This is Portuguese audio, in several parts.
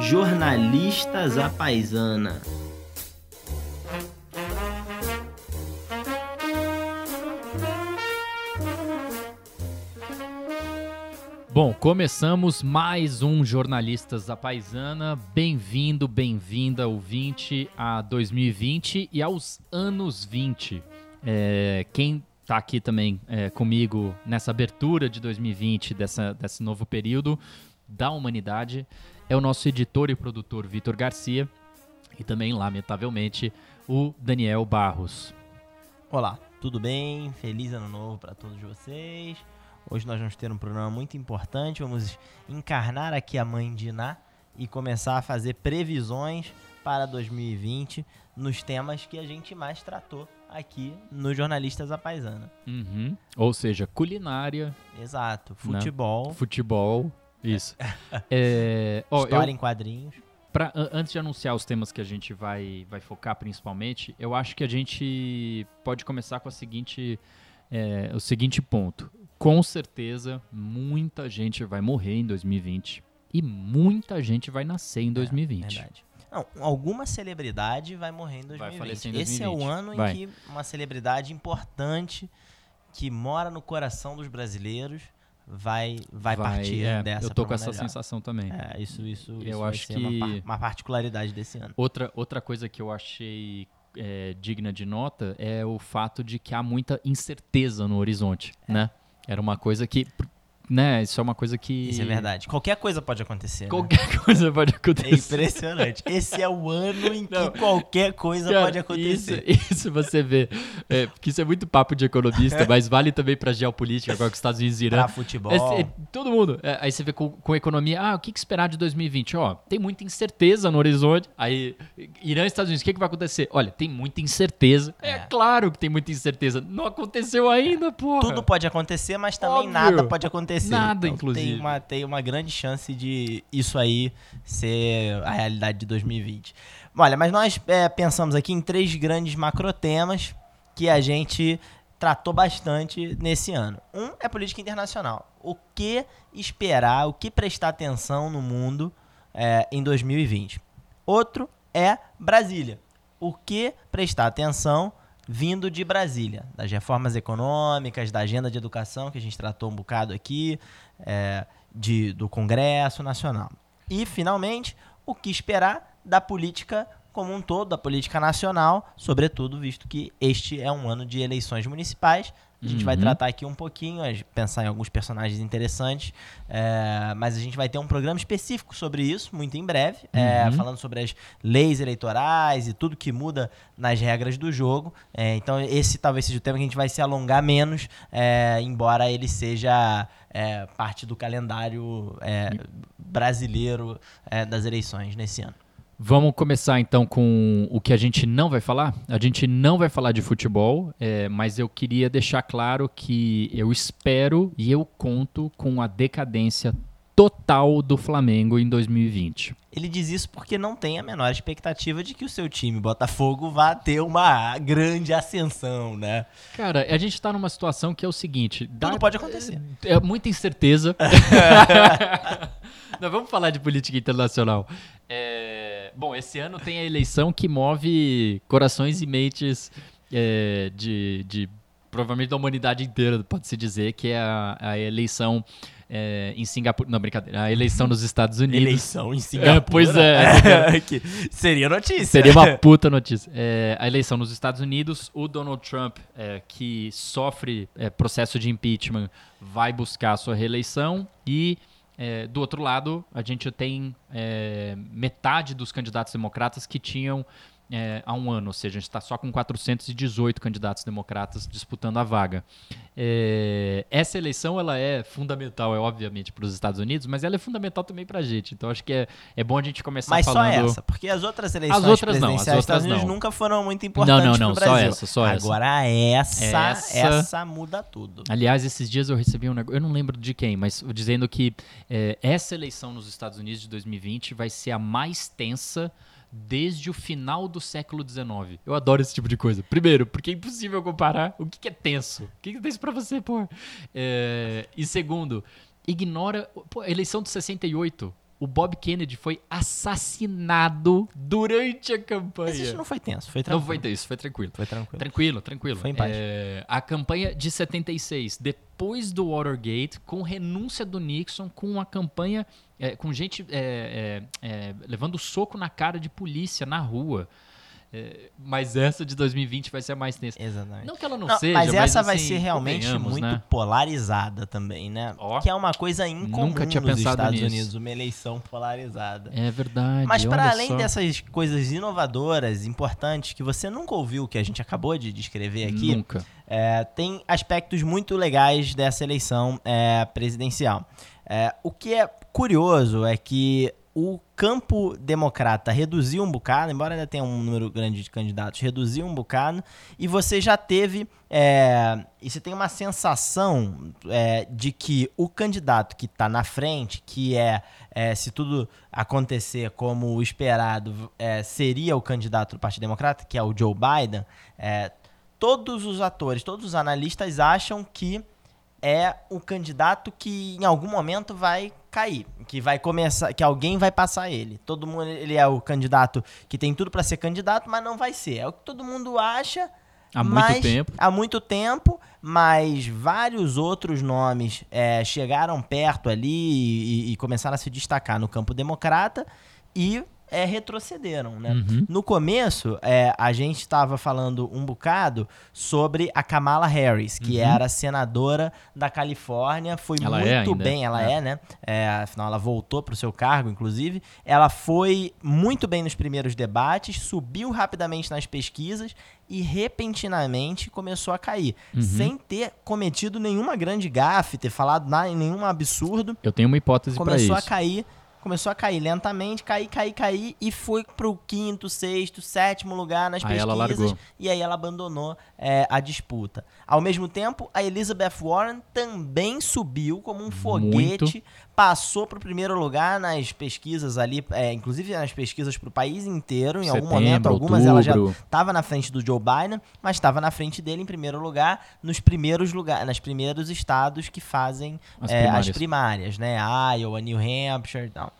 Jornalistas à Paisana. Bom, começamos mais um Jornalistas da Paisana. Bem-vindo, bem-vinda, ouvinte, a 2020 e aos anos 20. É, quem está aqui também é, comigo nessa abertura de 2020, dessa, desse novo período da humanidade, é o nosso editor e produtor Vitor Garcia e também, lamentavelmente, o Daniel Barros. Olá, tudo bem? Feliz ano novo para todos vocês. Hoje nós vamos ter um programa muito importante. Vamos encarnar aqui a mãe de Iná e começar a fazer previsões para 2020 nos temas que a gente mais tratou aqui no Jornalistas a Paisana. Uhum. Ou seja, culinária. Exato. Futebol. Né? Futebol. Isso. é, ó, História eu, em quadrinhos. Pra, antes de anunciar os temas que a gente vai, vai focar principalmente, eu acho que a gente pode começar com a seguinte, é, o seguinte ponto com certeza muita gente vai morrer em 2020 e muita gente vai nascer em 2020. É, verdade. Não, alguma celebridade vai morrer em 2020. Vai falecer em 2020. Esse é o ano vai. em que uma celebridade importante que mora no coração dos brasileiros vai vai, vai partir é, dessa. Eu tô com essa sensação também. É, isso isso, eu isso acho que uma, uma, particularidade desse ano. Outra outra coisa que eu achei é, digna de nota é o fato de que há muita incerteza no horizonte, é. né? Era uma coisa que. Né, isso é uma coisa que. Isso é verdade. Qualquer coisa pode acontecer. Né? Qualquer né? coisa pode é acontecer. É impressionante. Esse é o ano em que Não, qualquer coisa cara, pode acontecer. Isso, isso você vê. É, porque isso é muito papo de economista, mas vale também para geopolítica, agora com os Estados Unidos e Irã. Pra futebol. É, é, todo mundo. É, aí você vê com, com economia, ah, o que, que, esperar de 2020? Ó, tem muita incerteza no horizonte. Aí, Irã e Estados Unidos, o que, que vai acontecer? Olha, tem muita incerteza. É. claro que tem muita incerteza. Não aconteceu ainda, porra. Tudo pode acontecer, mas também Óbvio. nada pode acontecer. Nada, então, inclusive inclusive. Tem uma, tem uma grande chance de isso aí ser a realidade de 2020. Olha, mas nós é, pensamos aqui em três grandes macrotemas que a gente tratou bastante nesse ano. Um é política internacional. O que esperar, o que prestar atenção no mundo é, em 2020. Outro é Brasília. O que prestar atenção vindo de Brasília, das reformas econômicas, da agenda de educação que a gente tratou um bocado aqui, é, de, do Congresso Nacional. E, finalmente, o que esperar da política como um todo, da política nacional, sobretudo visto que este é um ano de eleições municipais a gente uhum. vai tratar aqui um pouquinho, pensar em alguns personagens interessantes, é, mas a gente vai ter um programa específico sobre isso, muito em breve, é, uhum. falando sobre as leis eleitorais e tudo que muda nas regras do jogo. É, então, esse talvez seja o tema que a gente vai se alongar menos, é, embora ele seja é, parte do calendário é, brasileiro das eleições nesse ano. Vamos começar então com o que a gente não vai falar. A gente não vai falar de futebol, é, mas eu queria deixar claro que eu espero e eu conto com a decadência total do Flamengo em 2020. Ele diz isso porque não tem a menor expectativa de que o seu time, Botafogo, vá ter uma grande ascensão, né? Cara, a gente tá numa situação que é o seguinte: tudo dá, pode acontecer. É, é muita incerteza. Nós vamos falar de política internacional. É, bom, esse ano tem a eleição que move corações e mentes é, de, de provavelmente da humanidade inteira, pode-se dizer, que é a, a eleição é, em Singapura. Não, brincadeira. A eleição nos Estados Unidos. Eleição em Singapura? É, pois é. seria notícia. Seria uma puta notícia. É, a eleição nos Estados Unidos, o Donald Trump, é, que sofre é, processo de impeachment, vai buscar a sua reeleição e. É, do outro lado, a gente tem metade dos candidatos democratas que tinham é, há um ano, ou seja, a gente está só com 418 candidatos democratas disputando a vaga. É, essa eleição ela é fundamental, é obviamente, para os Estados Unidos, mas ela é fundamental também para a gente. Então acho que é, é bom a gente começar mas falando... Mas só essa, porque as outras eleições as outras não, as outras Estados Unidos não. nunca foram muito importantes Não, não, não, só essa, só essa. Agora essa, essa, essa, muda tudo. Aliás, esses dias eu recebi um negócio, eu não lembro de quem, mas dizendo que é, essa eleição nos Estados Unidos de 2020 vai ser a mais tensa desde o final do século XIX. Eu adoro esse tipo de coisa. Primeiro, porque é impossível comparar o que, é tenso. O que, que é tenso pra você, pô? É, e segundo, ignora. Pô, a eleição de 68. O, Bob Kennedy foi assassinado durante a campanha. Mas isso não foi tenso, foi Não tranquilo. foi isso, foi tranquilo. Foi tranquilo. Tranquilo, tranquilo. Foi em paz. É, a campanha de 76, depois do Watergate, com renúncia do Nixon, com uma campanha é, com gente é, é, é, levando soco na cara de polícia na rua. É, mas essa de 2020 vai ser a mais tensa. Exatamente. Não que ela não, Não, seja, mas essa vai assim, ser realmente muito né? polarizada também, né? Ó. que é uma coisa incomum Nunca tinha nos pensado Estados nisso. Unidos, uma eleição polarizada. É verdade. Mas para além só. dessas coisas inovadoras, importantes, que você nunca ouviu, que a gente acabou de descrever aqui, Nunca. é, tem aspectos muito legais dessa eleição é, presidencial. É, o que é curioso é que o campo democrata reduziu um bocado, embora ainda tenha um número grande de candidatos, reduziu um bocado, e você já teve. É, e você tem uma sensação é, de que o candidato que está na frente, que é, é, se tudo acontecer como esperado, é, seria o candidato do Partido Democrata, que é o Joe Biden, é, todos os atores, todos os analistas acham que é o candidato que em algum momento vai cair, que vai começar, que alguém vai passar ele. Todo mundo, ele é o candidato que tem tudo para ser candidato, mas não vai ser. É o que todo mundo acha. Há muito mas- tempo. Há muito tempo, mas vários outros nomes é, chegaram perto ali e, e começaram a se destacar no campo democrata e é, retrocederam, né? Uhum. No começo, é, a gente estava falando um bocado sobre a Kamala Harris, que era senadora da Califórnia, foi Uhum. Ela muito é bem, ela é. é, né? É, afinal, ela voltou para o seu cargo, inclusive. Ela foi muito bem nos primeiros debates, subiu rapidamente nas pesquisas e repentinamente começou a cair, Uhum. sem ter cometido nenhuma grande gafe, ter falado nada, nenhum absurdo Eu tenho uma hipótese para começou isso. a cair, começou a cair lentamente, cair, cair, cair e foi pro quinto, sexto, sétimo lugar nas Aí ela pesquisas largou. e aí ela abandonou é, a disputa. Ao mesmo tempo, a Elizabeth Warren também subiu como um foguete, passou pro primeiro lugar nas pesquisas ali, é, inclusive nas pesquisas pro país inteiro, em algum momento, algumas ela já outubro. estava na frente do Joe Biden, mas estava na frente dele em primeiro lugar, nos primeiros lugares, nos primeiros estados que fazem As é, as primárias. primárias, né? Iowa, New Hampshire e tal.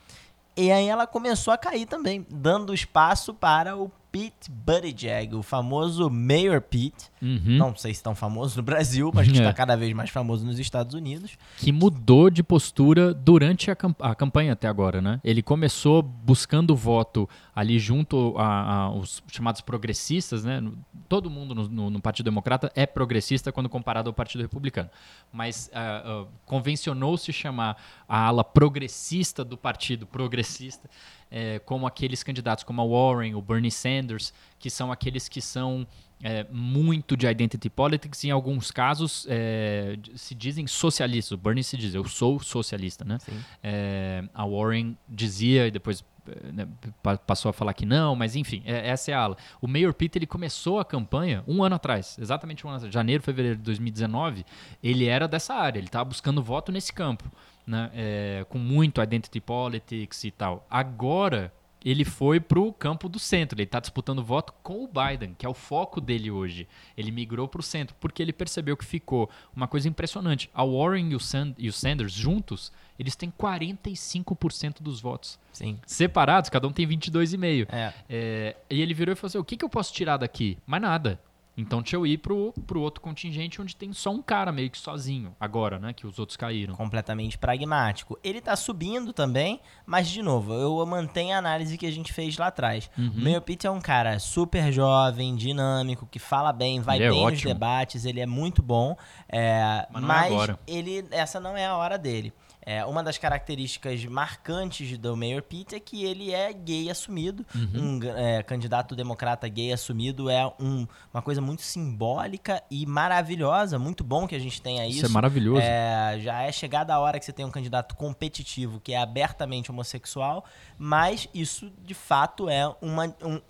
E aí ela começou a cair também, dando espaço para o Pete Buttigieg, o famoso Mayor Pete. Uhum. Não sei se tão famoso no Brasil, mas que É. está cada vez mais famoso nos Estados Unidos. que mudou de postura durante a, cam- a campanha até agora, né? Ele começou buscando voto ali junto a- aos chamados progressistas, né? Todo mundo no, no- no Partido Democrata é progressista quando comparado ao Partido Republicano, mas ah, ah, convencionou-se chamar a ala progressista do Partido Progressista eh, como aqueles candidatos como a Warren, o Bernie Sanders, que são aqueles que são é, muito de identity politics, em alguns casos é, se dizem socialistas. O Bernie se diz, eu sou socialista, né? É, a Warren dizia e depois é, né, pa- passou a falar que não, mas enfim, é- essa é a ala. O Mayor Pete ele começou a campanha um ano atrás, exatamente um ano atrás, janeiro, fevereiro de 2019. Ele era dessa área, ele estava buscando voto nesse campo, né? É, com muito identity politics e tal. Agora ele foi pro campo do centro. Ele está disputando voto com o Biden, que é o foco dele hoje. Ele migrou pro centro porque ele percebeu que ficou uma coisa impressionante. A Warren e o, San- e o Sanders juntos, eles têm 45% dos votos. Sim. Separados, cada um tem 22,5%. É. É, e ele virou e falou assim: o que, que eu posso tirar daqui? Mais nada. Então deixa eu ir pro, pro outro contingente onde tem só um cara meio que sozinho, agora, né? Que os outros caíram. completamente pragmático. Ele tá subindo também, mas de novo, eu mantenho a análise que a gente fez lá atrás. Uhum. Mayor Pete é um cara super jovem, dinâmico, que fala bem, vai Ele é bem nos ótimo. debates, ele é muito bom. é, Mas é agora. ele, essa não é a hora dele. É, uma das características marcantes do Mayor Pete é que ele é gay assumido. Uhum. Um é, candidato democrata gay assumido é um- uma coisa muito simbólica e maravilhosa. Muito bom que a gente tenha Isso, isso. é maravilhoso. É, já é chegada a hora que você tem um candidato competitivo que é abertamente homossexual, mas isso de fato é uma. um-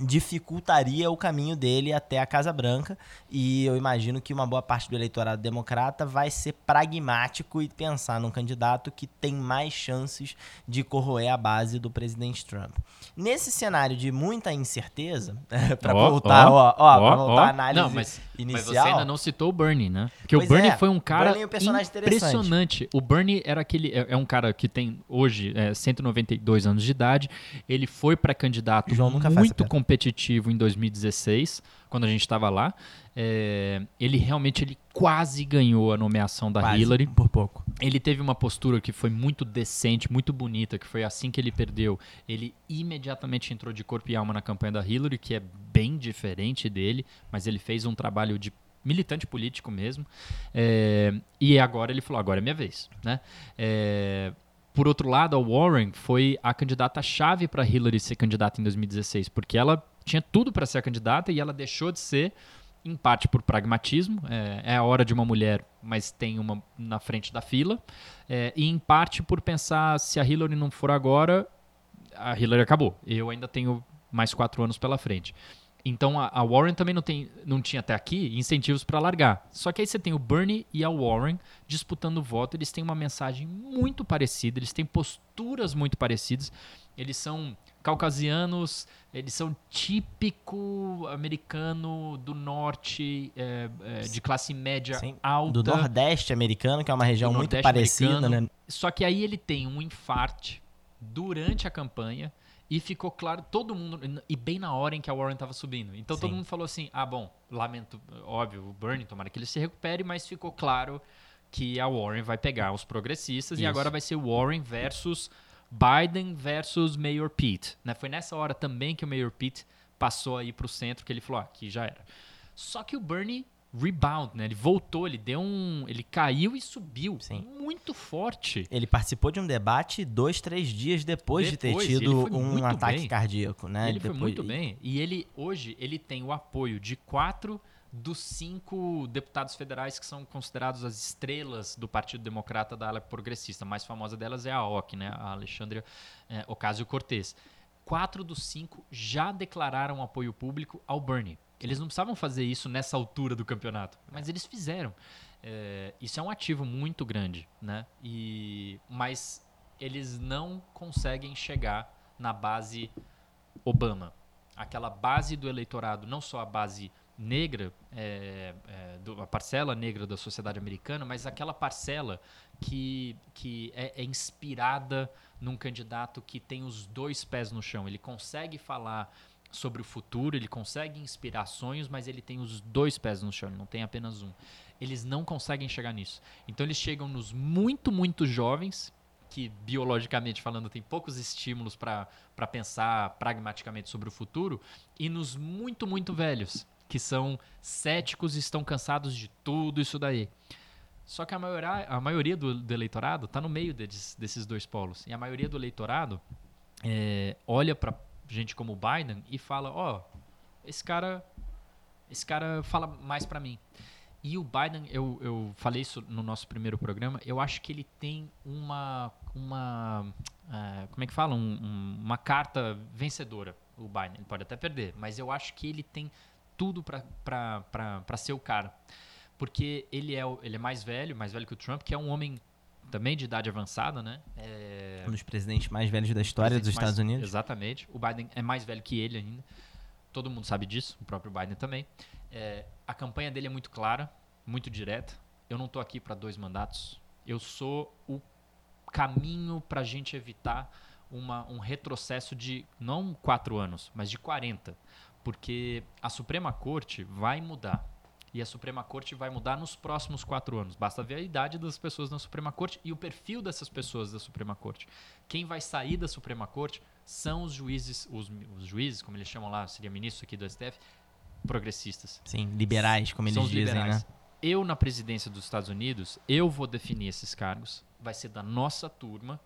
dificultaria o caminho dele até a Casa Branca e eu imagino que uma boa parte do eleitorado democrata vai ser pragmático e pensar num candidato que tem mais chances de corroer a base do presidente Trump. Nesse cenário de muita incerteza, para Ó, voltar, ó, ó, ó, pra voltar à análise Não, mas- Mas inicial. você ainda não citou o Bernie, né? Porque Pois o Bernie é, foi um cara Bernie é um personagem impressionante. O Bernie era aquele é, é um cara que tem hoje é, 192 anos de idade. Ele foi para candidato João muito competitivo em 2016, quando a gente estava lá. É, ele realmente ele quase ganhou a nomeação da Quase, Hillary. por pouco. Ele teve uma postura que foi muito decente, muito bonita, que foi assim que ele perdeu. Ele imediatamente entrou de corpo e alma na campanha da Hillary, que é bem diferente dele, mas ele fez um trabalho de militante político mesmo. É, e agora ele falou: agora é minha vez. Né? É, por outro lado, a Warren foi a candidata-chave para Hillary ser candidata em 2016, porque ela tinha tudo para ser a candidata e ela deixou de ser em parte por pragmatismo, é, é a hora de uma mulher, mas tem uma na frente da fila, é, e em parte por pensar se a Hillary não for agora, a Hillary acabou. Eu ainda tenho mais quatro anos pela frente. Então a, a Warren também não, tem, não tinha até aqui incentivos para largar. Só que aí você tem o Bernie e a Warren disputando o voto. Eles têm uma mensagem muito parecida, eles têm posturas muito parecidas. Eles são caucasianos, eles são típico americano do norte, é, é, de classe média Sim, alta. Do Nordeste americano, que é uma região muito parecida, americano. né? Só que aí ele tem um infarte durante a campanha e ficou claro, todo mundo, e bem na hora em que a Warren estava subindo. Então todo Sim. mundo falou assim: ah, bom, lamento, óbvio, o Bernie, tomara que ele se recupere, mas ficou claro que a Warren vai pegar os progressistas e Isso. agora vai ser Warren versus Biden versus Mayor Pete. Né? Foi nessa hora também que o Mayor Pete passou aí para o centro, que ele falou: ah, aqui já era. Só que o Bernie rebound, né? Ele voltou, ele deu um. Ele caiu e subiu. Sim. Muito forte. Ele participou de um debate dois, três dias depois, de ter Depois, e ele tido foi um ataque bem. cardíaco, né? ele foi Depois- muito bem. E ele, hoje, ele tem o apoio de quatro dos cinco deputados federais que são considerados as estrelas do Partido Democrata da ala progressista. A mais famosa delas é a OC, né? A Alexandria eh, Ocasio-Cortez. Quatro dos cinco já declararam apoio público ao Bernie. Eles não precisavam fazer isso nessa altura do campeonato, mas eles fizeram. É, isso é um ativo muito grande, né? E, mas eles não conseguem chegar na base Obama. Aquela base do eleitorado, não só a base negra, é, é, do- a parcela negra da sociedade americana, mas aquela parcela que, que é, é inspirada num candidato que tem os dois pés no chão. Ele consegue falar sobre o futuro, ele consegue inspirar sonhos, mas ele tem os dois pés no chão, ele não tem apenas um. Eles não conseguem chegar nisso. Então eles chegam nos muito, muito jovens, que biologicamente falando tem poucos estímulos para pensar pragmaticamente sobre o futuro, e nos muito, muito velhos, que são céticos e estão cansados de tudo isso daí. Só que a maioria, a maioria do, do eleitorado está no meio desses dois polos. E a maioria do eleitorado é, olha para gente como o Biden e fala: Ó, esse cara, esse cara fala mais para mim. E o Biden, eu, eu falei isso no nosso primeiro programa, eu acho que ele tem uma. uma eh, como é que fala? Um- um- uma carta vencedora, o Biden. Ele pode até perder, mas eu acho que ele tem tudo para ser o cara. Porque ele é, ele é mais velho, mais velho que o Trump, que é um homem também de idade avançada, né? É, Um dos presidentes mais velhos da história dos presidente mais- Estados Unidos. Exatamente. O Biden é mais velho que ele ainda. Todo mundo sabe disso, o próprio Biden também. É, a campanha dele é muito clara, muito direta. Eu não estou aqui para dois mandatos. Eu sou o caminho para a gente evitar uma- um retrocesso de não quatro anos, mas de 40. Porque a Suprema Corte vai mudar. E a Suprema Corte vai mudar nos próximos quatro anos. Basta ver a idade das pessoas na Suprema Corte e o perfil dessas pessoas da Suprema Corte. Quem vai sair da Suprema Corte são os juízes, os, os juízes, como eles chamam lá, seria ministro aqui do STF, progressistas. Sim, liberais, como eles São dizem, liberais. né? Eu, na presidência dos Estados Unidos, eu vou definir esses cargos. Vai ser da nossa turma.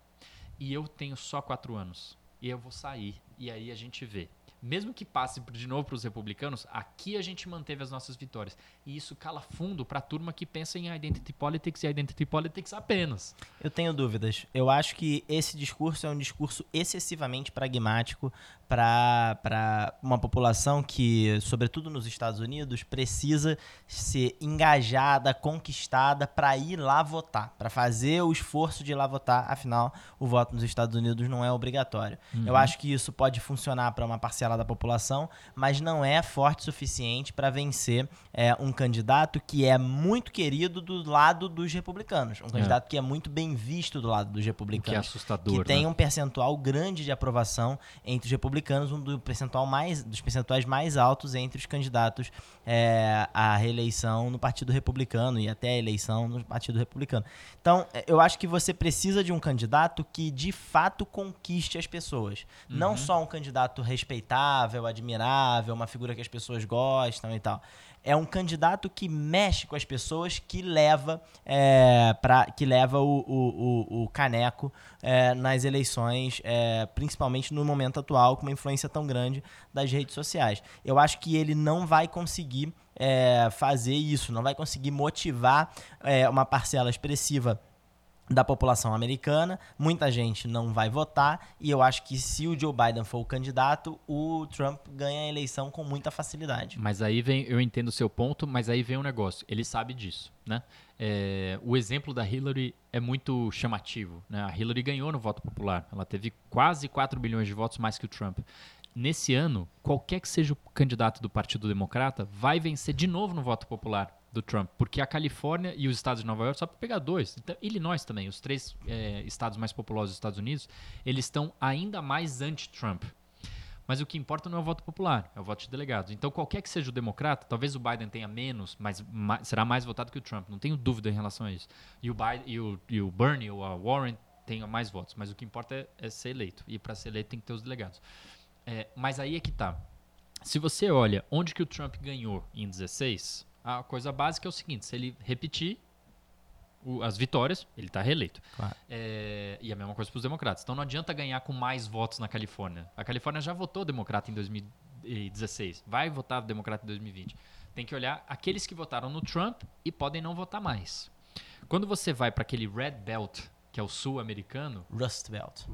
E eu tenho só quatro anos. E eu vou sair. E aí a gente vê. Mesmo que passe de novo para os republicanos, aqui a gente manteve as nossas vitórias. E isso cala fundo para a turma que pensa em identity politics e identity politics apenas. Eu tenho dúvidas. Eu acho que esse discurso é um discurso excessivamente pragmático para uma população que, sobretudo nos Estados Unidos, precisa ser engajada, conquistada para ir lá votar, para fazer o esforço de ir lá votar. Afinal, o voto nos Estados Unidos não é obrigatório. Uhum. Eu acho que isso pode funcionar para uma parcela da população, mas não é forte o suficiente para vencer é, um candidato que é muito querido do lado dos republicanos. Um candidato é. que é muito bem visto do lado dos republicanos. O que é assustador. Que tem né? um percentual grande de aprovação entre os republicanos, um do percentual mais, dos percentuais mais altos entre os candidatos é, à reeleição no Partido Republicano e até a eleição no Partido Republicano. Então, é, eu acho que você precisa de um candidato que de fato conquiste as pessoas. Uhum. Não só um candidato respeitável, admirável, uma figura que as pessoas gostam e tal é um candidato que mexe com as pessoas, que leva, é, pra, que leva o, o, o caneco é, nas eleições, é, principalmente no momento atual, com uma influência tão grande das redes sociais. Eu acho que ele não vai conseguir é, fazer isso, não vai conseguir motivar é, uma parcela expressiva da população americana, muita gente não vai votar e eu acho que se o Joe Biden for o candidato, o Trump ganha a eleição com muita facilidade. Mas aí vem, eu entendo o seu ponto, mas aí vem um negócio, ele sabe disso, né? É, o exemplo da Hillary é muito chamativo, né? A Hillary ganhou no voto popular, ela teve quase 4 bilhões de votos mais que o Trump. Nesse ano, qualquer que seja o candidato do Partido Democrata vai vencer de novo no voto popular do Trump, porque a Califórnia e os estados de Nova York, só para pegar dois, então, Illinois também, os três é, estados mais populosos dos Estados Unidos, eles estão ainda mais anti-Trump. Mas o que importa não é o voto popular, é o voto de delegados. Então, qualquer que seja o democrata, talvez o Biden tenha menos, mas será mais votado que o Trump, não tenho dúvida em relação a isso. E o, Biden, e o, e o Bernie ou a Warren tenham mais votos, mas o que importa é, é ser eleito. E para ser eleito tem que ter os delegados. É, mas aí é que tá. Se você olha onde que o Trump ganhou em 16, a coisa básica é o seguinte: se ele repetir o, as vitórias, ele está reeleito. Claro. É, e a mesma coisa para os democratas. Então não adianta ganhar com mais votos na Califórnia. A Califórnia já votou democrata em 2016, vai votar democrata em 2020. Tem que olhar aqueles que votaram no Trump e podem não votar mais. Quando você vai para aquele Red Belt, que é o sul americano. Rust Belt.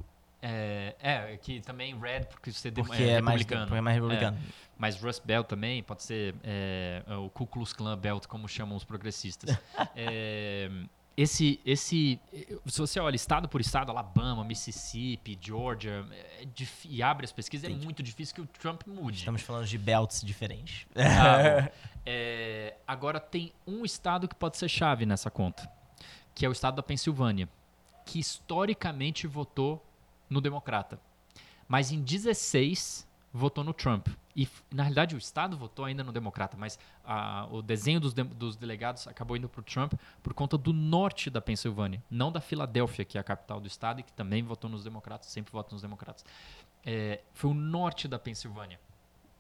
É, é, que também Red, porque você porque é, é republicano. Mais, é mais republicano. É, mas Rust Belt também pode ser é, o Ku Klux Klan Belt, como chamam os progressistas. é, esse, esse, se você olha estado por estado, Alabama, Mississippi, Georgia, é, e abre as pesquisas, é Entendi. é muito difícil que o Trump mude. Estamos falando de belts diferentes. Ah, agora tem um estado que pode ser chave nessa conta, que é o estado da Pensilvânia, que historicamente votou no Democrata. Mas em 16 votou no Trump. E, na realidade, o Estado votou ainda no Democrata, mas a, o desenho dos, de, dos delegados acabou indo para o Trump por conta do norte da Pensilvânia, não da Filadélfia, que é a capital do Estado e que também votou nos Democratas, sempre vota nos Democratas. É, foi o norte da Pensilvânia.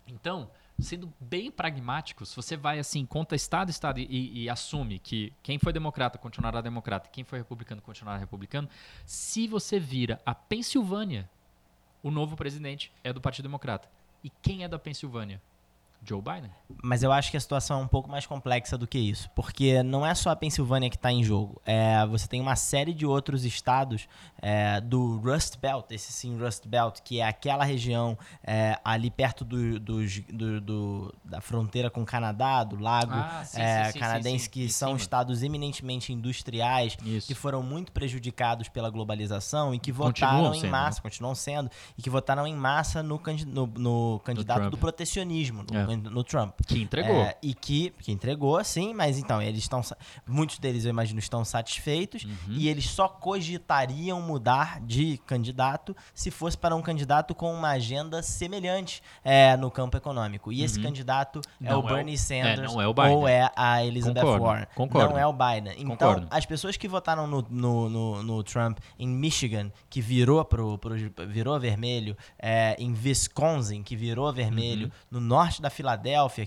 Então, sendo bem pragmático, se você vai assim, conta Estado, Estado e, e, assume que quem foi democrata continuará democrata, quem foi republicano continuará republicano, se você vira a Pensilvânia, o novo presidente é do Partido Democrata. E quem é da Pensilvânia? Joe Biden. Mas eu acho que a situação é um pouco mais complexa do que isso, porque não é só a Pensilvânia que está em jogo. É, você tem uma série de outros estados é, do Rust Belt, esse sim Rust Belt, que é aquela região é, ali perto do, do, do, do, da fronteira com o Canadá, do lago ah, sim, é, sim, canadense, sim, que são estados eminentemente industriais, isso. que foram muito prejudicados pela globalização e que votaram continuam em sendo, massa, né? continuam sendo, e que votaram em massa no, no, no candidato do, do protecionismo. No, é no Trump. Que entregou. É, e que, que entregou, sim, mas então, eles estão. Muitos deles, eu imagino, estão satisfeitos uhum. e eles só cogitariam mudar de candidato se fosse para um candidato com uma agenda semelhante é, no campo econômico. E uhum. esse candidato é não é o Bernie é Sanders é, o ou é a Elizabeth Concordo. Warren. Concordo. Não é o Biden. Então, Concordo. as pessoas que votaram no, no, no, no, Trump em Michigan, que virou, pro, pro virou vermelho, é, em Wisconsin, que virou vermelho, uhum. no norte da Filadélfia,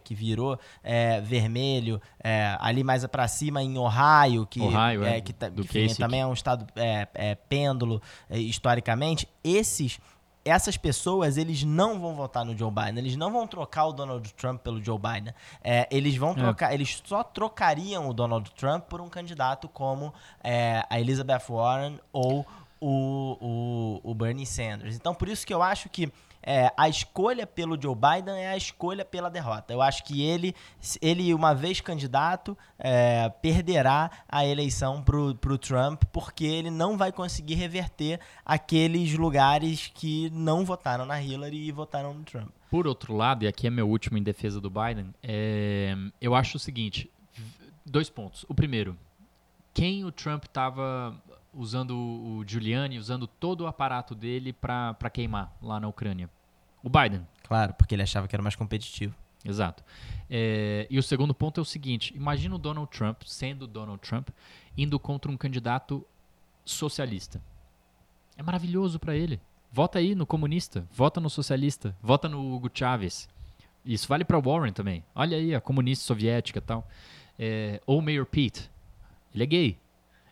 que virou é, vermelho, é, ali mais para cima em Ohio, que, Ohio, é, que, que também é um estado é, é, pêndulo é, historicamente, esses essas pessoas, eles não vão votar no Joe Biden, eles não vão trocar o Donald Trump pelo Joe Biden. É, eles vão trocar, eles só trocariam o Donald Trump por um candidato como é, a Elizabeth Warren ou o, o, o Bernie Sanders. Então, por isso que eu acho que é, a escolha pelo Joe Biden é a escolha pela derrota. Eu acho que ele, ele uma vez candidato, é, perderá a eleição para o Trump, porque ele não vai conseguir reverter aqueles lugares que não votaram na Hillary e votaram no Trump. Por outro lado, e aqui é meu último em defesa do Biden, é, eu acho o seguinte: dois pontos. O primeiro, quem o Trump estava usando o Giuliani, usando todo o aparato dele para queimar lá na Ucrânia? O Biden. Claro, porque ele achava que era mais competitivo. Exato. É, e o segundo ponto é o seguinte: imagina o Donald Trump, sendo Donald Trump, indo contra um candidato socialista. É maravilhoso para ele. Vota aí no comunista, vota no socialista, vota no Hugo Chávez. Isso vale para Warren também. Olha aí a comunista soviética e tal. É, ou Mayor Pete. Ele é gay.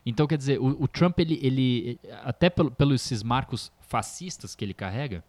Então, quer dizer, o, o Trump, ele, ele até pelo, pelos esses marcos fascistas que ele carrega,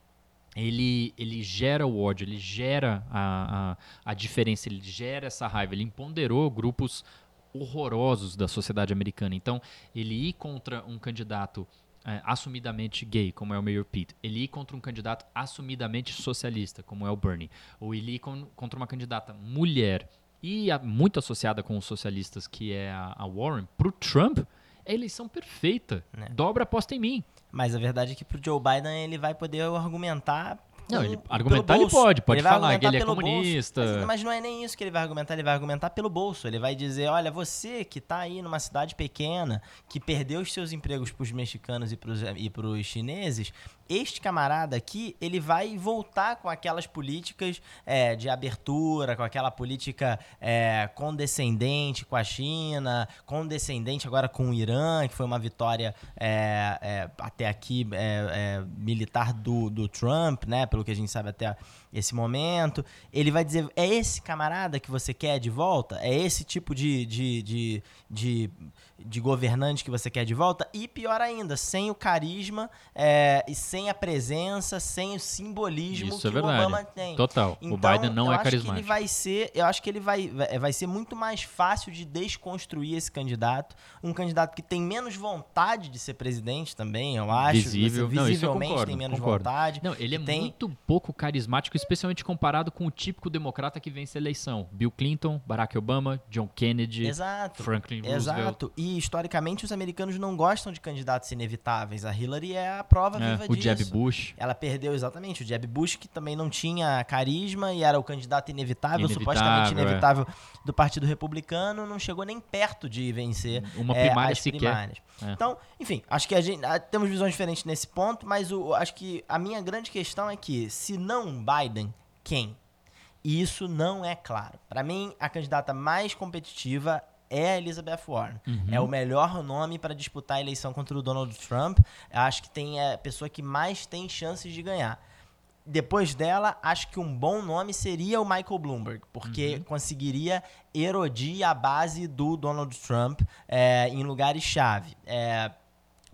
ele, ele gera o ódio, ele gera a, a, a diferença, ele gera essa raiva. Ele empoderou grupos horrorosos da sociedade americana. Então, ele ir contra um candidato é, assumidamente gay, como é o Mayor Pete, ele ir contra um candidato assumidamente socialista, como é o Bernie, ou ele ir con contra uma candidata mulher e a, muito associada com os socialistas, que é a, a Warren, para o Trump, a eleição perfeita. Né? Dobra aposta em mim. Mas a verdade é que pro Joe Biden ele vai poder argumentar não, ele argumentar ele pode, pode ele falar que ele é comunista. Mas, mas, não é nem isso que ele vai argumentar, ele vai argumentar pelo bolso. Ele vai dizer, olha, você que está aí numa cidade pequena, que perdeu os seus empregos para os mexicanos e para os chineses, este camarada aqui, ele vai voltar com aquelas políticas é, de abertura, com aquela política é, condescendente com a China, condescendente agora com o Irã, que foi uma vitória é, é até aqui é, é, militar do, do Trump, né? Pelo que a gente sabe até esse momento. Ele vai dizer: é esse camarada que você quer de volta? É esse tipo de, de, de, de, de governante que você quer de volta? E pior ainda, sem o carisma é, e sem a presença, sem o simbolismo Isso que é o Obama tem. Total. Então, o Biden não é carismático. ele vai ser, eu acho que ele vai, vai ser muito mais fácil de desconstruir esse candidato. Um candidato que tem menos vontade de ser presidente também, eu acho. Visível. Visivelmente não, concordo, tem menos concordo. vontade. Não, ele é tem... muito pouco carismático especialmente comparado com o típico democrata que vence a eleição. Bill Clinton, Barack Obama, John Kennedy, Exato. Franklin Roosevelt. Exato. E historicamente os americanos não gostam de candidatos inevitáveis. A Hillary é a prova é, viva o disso. O Jeb Bush. Ela perdeu exatamente o Jeb Bush, que também não tinha carisma e era o candidato inevitável, inevitável supostamente é. inevitável do Partido Republicano, não chegou nem perto de vencer uma é, primária as sequer. primárias. É. Então, enfim, acho que a gente a, temos visões diferentes nesse ponto, mas o, acho que a minha grande questão é que se não Biden, quem? E isso não é claro. Para mim, a candidata mais competitiva é a Elizabeth Warren. Uhum. É o melhor nome para disputar a eleição contra o Donald Trump. Acho que tem é, a pessoa que mais tem chances de ganhar. Depois dela, acho que um bom nome seria o Michael Bloomberg, porque Uhum. conseguiria erodir a base do Donald Trump é, em lugares-chave. É,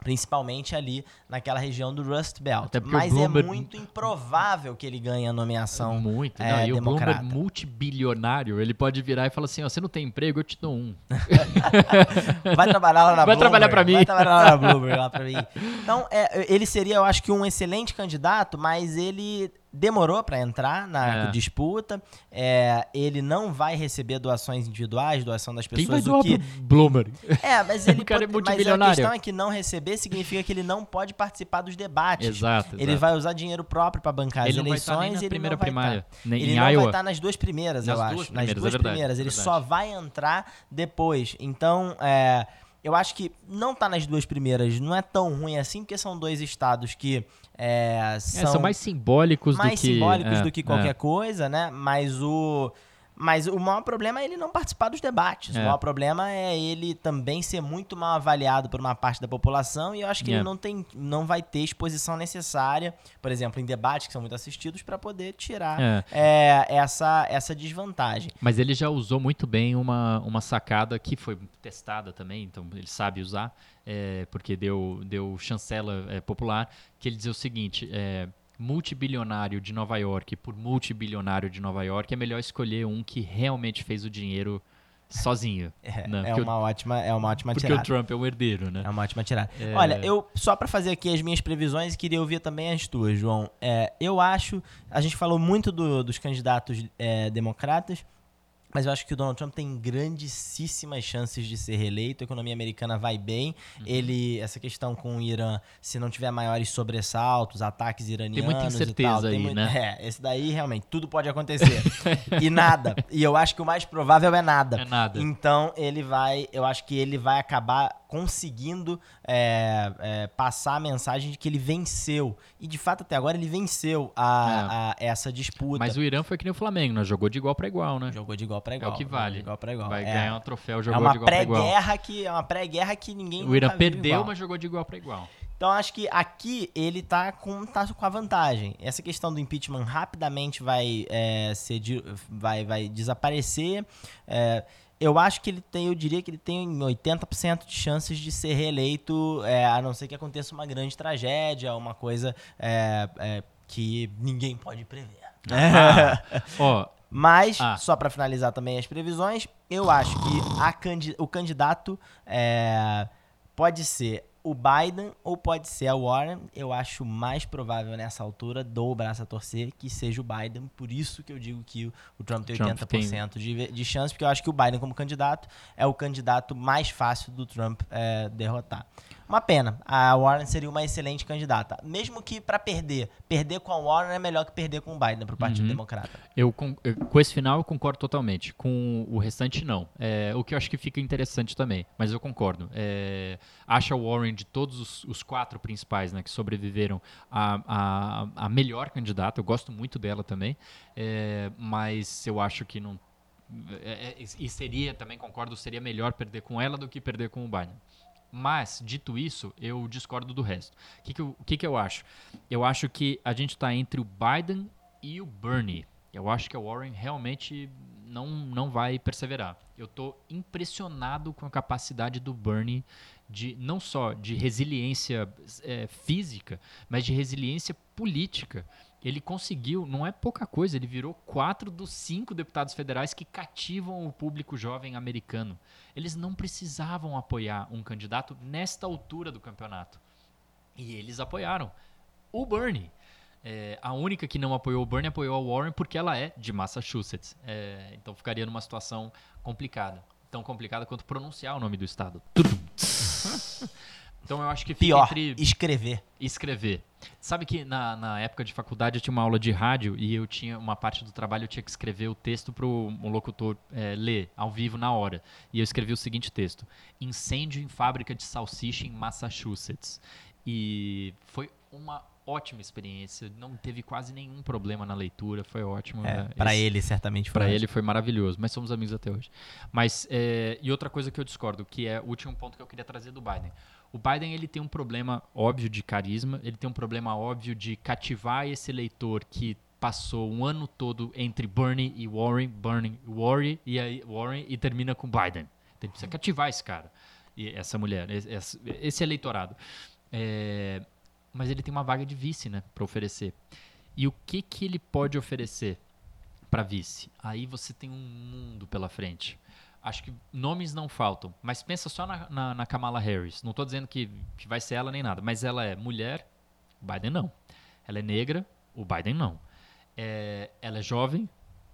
principalmente ali naquela região do Rust Belt. Mas Bloomberg- é muito improvável que ele ganhe a nomeação. Muito. é, não, e o. Bloomberg multibilionário, ele pode virar e falar assim, ó, você não tem emprego, eu te dou um. Vai trabalhar lá na Vai Bloomberg. trabalhar pra mim. Vai trabalhar lá na Bloomberg, lá pra mim. Então, é, ele seria, eu acho que um excelente candidato, mas ele demorou para entrar na É. disputa. É, ele não vai receber doações individuais, doação das Quem vai pessoas. doar o que... pro Bloomberg? É, mas ele O cara é pode- mas a questão é que não receber significa que ele não pode participar dos debates. Exato, Ele exato. vai usar dinheiro próprio para bancar Ele as eleições ele primeira não vai estar. Ele não vai Iowa. estar nas duas primeiras, Nas eu duas acho. primeiras, nas duas é verdade, primeiras. é Ele verdade. só vai entrar depois. Então, é, eu acho que não tá nas duas primeiras não é tão ruim assim, porque são dois estados que é, É, são, são mais simbólicos mais do que... simbólicos é, do que é. qualquer coisa, né? Mas o. Mas o maior problema é ele não participar dos debates. É. O maior problema é ele também ser muito mal avaliado por uma parte da população e eu acho que É. ele não, tem, não vai ter exposição necessária, por exemplo, em debates que são muito assistidos, para poder tirar É. é, essa, essa desvantagem. Mas ele já usou muito bem uma, uma sacada que foi testada também, então ele sabe usar, é, porque deu, deu chancela é, popular, que ele dizia o seguinte, é, multibilionário de Nova York por multibilionário de Nova York, é melhor escolher um que realmente fez o dinheiro sozinho. É, né? é Porque uma ótima, é uma ótima Porque tirada. o Trump é o herdeiro, né? É uma ótima tirada. É. Olha, eu só pra fazer aqui as minhas previsões, queria ouvir também as tuas, João. É, eu acho, a gente falou muito do- dos candidatos é, democratas, mas eu acho que o Donald Trump tem grandíssimas chances de ser reeleito. A economia americana vai bem. Uhum. Ele, essa questão com o Irã, se não tiver maiores sobressaltos, ataques iranianos muita e incerteza tal, tem aí, muito- né? É, esse daí realmente tudo pode acontecer. e nada. E eu acho que o mais provável é nada. É nada. Então ele vai, eu acho que ele vai acabar conseguindo é, é, passar a mensagem de que ele venceu. E de fato até agora ele venceu a, a essa disputa. Mas o Irã foi que nem o Flamengo, né? Jogou de igual para igual, né? Jogou de igual para É igual. o que vale. Igual igual. Vai é. ganhar um troféu, É jogou uma de igual para igual. que é uma pré-guerra que ninguém O Irã perdeu, mas jogou de igual para igual. Então acho que aqui ele tá com, tá com a vantagem. Essa questão do impeachment rapidamente vai, é, ser, vai, vai desaparecer. É, eu acho que ele tem, eu diria que ele tem 80% de chances de ser reeleito, é, a não ser que aconteça uma grande tragédia, uma coisa é, é, que ninguém pode prever. Ó, Mas, Ah. só para finalizar também as previsões, eu acho que a o candidato é, pode ser o Biden ou pode ser a Warren. Eu acho mais provável nessa altura, dou o braço a torcer, que seja o Biden. Por isso que eu digo que o, Trump tem Trump 80% de, ve- de chance, porque eu acho que o Biden, como candidato, é o candidato mais fácil do Trump é, derrotar. Uma pena. A Warren seria uma excelente candidata. Mesmo que para perder, perder com a Warren é melhor que perder com o Biden para o Partido Uhum. Democrata. Eu, con- eu- com esse final eu concordo totalmente. Com o restante, não. É, o que eu acho que fica interessante também, mas eu concordo. É, acha o Warren de todos os, os quatro principais né, que sobreviveram a, a, a melhor candidata. Eu gosto muito dela também, é, mas eu acho que não. e seria, também concordo, seria melhor perder com ela do que perder com o Biden. Mas, dito isso, eu discordo do resto. O que, que, eu, o que, que eu acho? Eu acho que a gente está entre o Biden e o Bernie. Eu acho que a Warren realmente não, não vai perseverar. Eu tô impressionado com a capacidade do Bernie de não só de resiliência é, física, mas de resiliência política. Ele conseguiu, não é pouca coisa, ele virou quatro dos cinco deputados federais que cativam o público jovem americano. Eles não precisavam apoiar um candidato nesta altura do campeonato. E eles apoiaram. O Bernie. É, a única que não apoiou o Bernie apoiou a Warren porque ela é de Massachusetts. É, então ficaria numa situação complicada. Tão complicada quanto pronunciar o nome do estado. então eu acho que Pior, entre escrever. escrever. Sabe que na, na época de faculdade eu tinha uma aula de rádio e eu tinha uma parte do trabalho eu tinha que escrever o texto para o locutor é, ler ao vivo na hora. E eu escrevi o seguinte texto: Incêndio em fábrica de salsicha em Massachusetts. E foi uma ótima experiência. Não teve quase nenhum problema na leitura. Foi ótimo. É, né? para ele, certamente. Foi ele foi maravilhoso, mas somos amigos até hoje. Mas, é, e outra coisa que eu discordo, que é o último ponto que eu queria trazer do Biden. O Biden, ele tem um problema óbvio de carisma, ele tem um problema óbvio de cativar esse eleitor que passou um ano todo entre Bernie e Warren, Bernie e Warren, e aí Warren e termina com Biden. Então, Ele precisa cativar esse cara, e essa mulher, esse, esse eleitorado. É, mas ele tem uma vaga de vice, né, para oferecer. E o que que ele pode oferecer para vice? Aí você tem um mundo pela frente. Acho que nomes não faltam, mas pensa só na, na, na Kamala Harris. Não estou dizendo que, que vai ser ela nem nada, mas ela é mulher, o Biden não. Ela é negra, o Biden não. É, ela é jovem,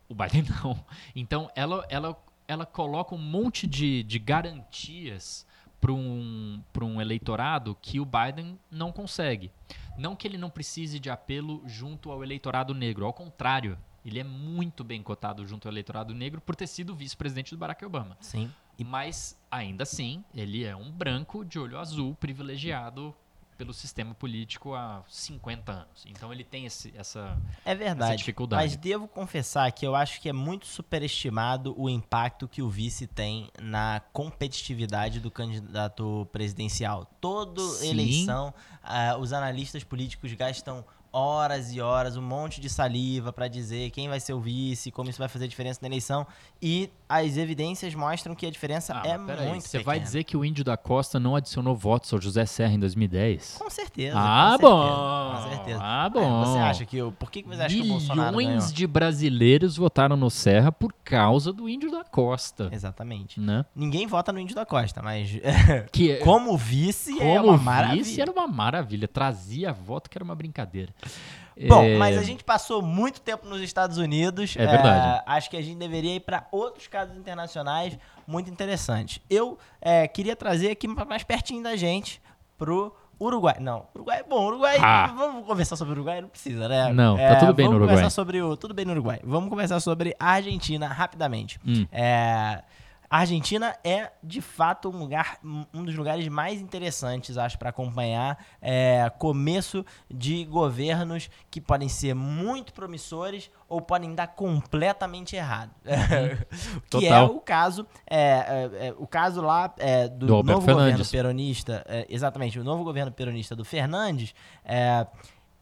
o Biden não. Então ela, ela, ela coloca um monte de, de garantias para um, um eleitorado que o Biden não consegue. Não que ele não precise de apelo junto ao eleitorado negro, ao contrário, ele é muito bem cotado junto ao eleitorado negro por ter sido vice-presidente do Barack Obama. Sim. Mas, ainda assim, ele é um branco de olho azul privilegiado pelo sistema político há 50 anos. Então ele tem esse, essa, É verdade. essa dificuldade. Mas devo confessar que eu acho que é muito superestimado o impacto que o vice tem na competitividade do candidato presidencial. Toda Sim. eleição, ah, os analistas políticos gastam horas e horas, um monte de saliva para dizer quem vai ser o vice, como isso vai fazer diferença na eleição. E as evidências mostram que a diferença Ah, é muito Você vai dizer que o Índio da Costa não adicionou votos ao José Serra em 2010? Com certeza. Ah, com bom. certeza, Com certeza. Ah, É, bom. você acha que. o- Por que, você acha que o Bolsonaro? Milhões de brasileiros votaram no Serra por causa do Índio da Costa. Exatamente. Né? Ninguém vota no Índio da Costa, mas Que é- como vice é como uma maravilha. vice era uma maravilha. Trazia voto que era uma brincadeira. Bom, É, mas a gente passou muito tempo nos Estados Unidos. É verdade. É, acho que a gente deveria ir para outros casos internacionais muito interessantes. Eu é, queria trazer aqui mais pertinho da gente pro Uruguai. Não, Uruguai é bom. Uruguai. Ah. Vamos conversar sobre o Uruguai? Não precisa, né? Não, tá É, tudo bem no vamos Uruguai. Conversar sobre o, tudo bem no Uruguai. Vamos conversar sobre a Argentina rapidamente. Hum. É, a Argentina é, de fato, um lugar, um dos lugares mais interessantes, acho, para acompanhar é, começo de governos que podem ser muito promissores ou podem dar completamente errado. que é o caso, é, é, é, o caso lá é, do, Do novo governo Fernandes. peronista, é, exatamente, o novo governo peronista do Fernandes. é,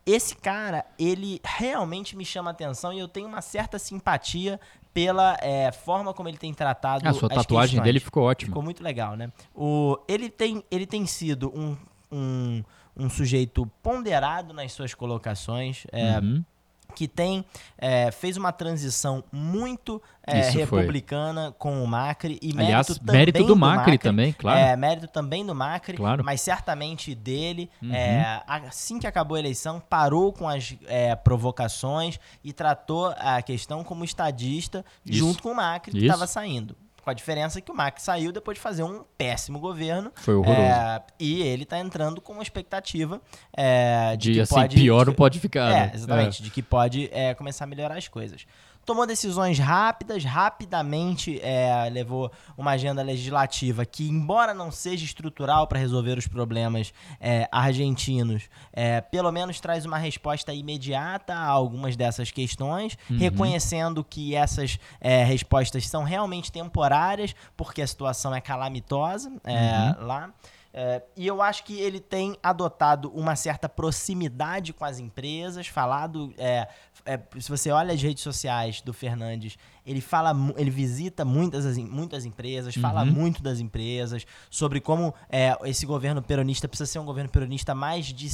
esse cara, ele realmente me chama a atenção e eu tenho uma certa simpatia pela é, forma como ele tem tratado A sua as tatuagem questões. dele ficou ótima. Ficou muito legal, né? O, ele, tem, ele tem sido um, um, um sujeito ponderado nas suas colocações, é, Uhum. Que tem é, fez uma transição muito é, Isso foi. republicana com o Macri e Aliás, mérito também mérito do Macri, também, claro. É, mérito também do Macri, Claro. mas certamente dele. Uhum. é, assim que acabou a eleição, parou com as é, provocações e tratou a questão como estadista Isso. junto com o Macri que estava saindo. Com a diferença que o Macri saiu depois de fazer um péssimo governo. Foi horroroso. é, e ele está entrando com uma expectativa é, de, de que assim, pode, pior não pode ficar. é, né? exatamente. De que pode é, começar a melhorar as coisas. Tomou decisões rápidas, rapidamente é, levou uma agenda legislativa que, embora não seja estrutural para resolver os problemas é, argentinos, é, pelo menos traz uma resposta imediata a algumas dessas questões, Uhum. reconhecendo que essas é, respostas são realmente temporárias, porque a situação é calamitosa é, Uhum. lá. É, e eu acho que ele tem adotado uma certa proximidade com as empresas, falado. é, é, se você olha as redes sociais do Fernandes, ele fala, ele visita muitas, as muitas empresas, fala Uhum. muito das empresas, sobre como é, esse governo peronista precisa ser um governo peronista mais de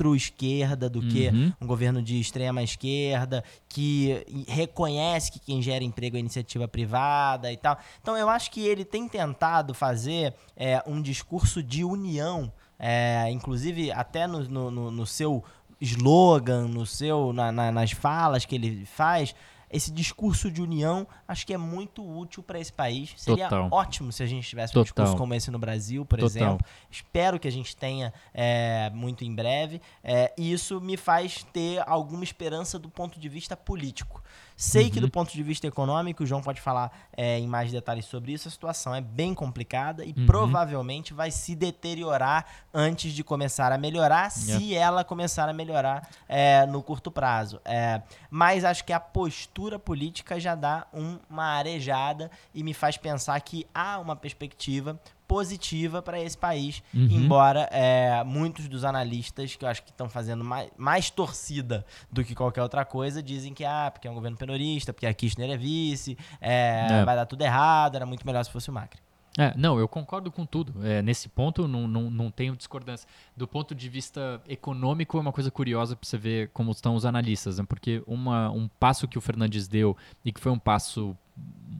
centro-esquerda do que Uhum. um governo de extrema esquerda, que reconhece que quem gera emprego é iniciativa privada e tal. Então eu acho que ele tem tentado fazer é, um discurso de união, é, inclusive até no- no- no seu slogan, no seu, na- na- nas falas que ele faz. Esse discurso de união acho que é muito útil para esse país. Seria Total. ótimo se a gente tivesse um Total. discurso como esse no Brasil, por Total. exemplo. Espero que a gente tenha é, muito em breve. É, e isso me faz ter alguma esperança do ponto de vista político. Sei que Uhum. do ponto de vista econômico, o João pode falar é, em mais detalhes sobre isso, a situação é bem complicada e Uhum. provavelmente vai se deteriorar antes de começar a melhorar, se ela começar a melhorar é, no curto prazo. É, mas acho que a postura política já dá um- uma arejada e me faz pensar que há uma perspectiva positiva para esse país, Uhum. embora é, muitos dos analistas que eu acho que estão fazendo mais, mais torcida do que qualquer outra coisa dizem que ah, porque é um governo peronista, porque a Kirchner é vice, é, É. vai dar tudo errado, era muito melhor se fosse o Macri. É, não, eu concordo com tudo. É, nesse ponto, não, não, não tenho discordância. Do ponto de vista econômico, é uma coisa curiosa para você ver como estão os analistas, né? porque uma, um passo que o Fernandes deu e que foi um passo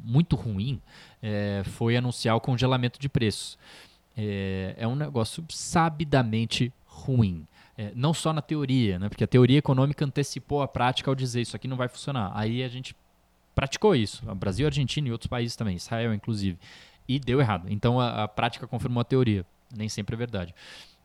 muito ruim é, foi anunciar o congelamento de preços. É, é um negócio sabidamente ruim. É, não só na teoria, né? porque a teoria econômica antecipou a prática ao dizer isso aqui não vai funcionar. Aí a gente praticou isso, Brasil, Argentina e outros países também, Israel inclusive, e deu errado. Então a, a prática confirmou a teoria, nem sempre é verdade.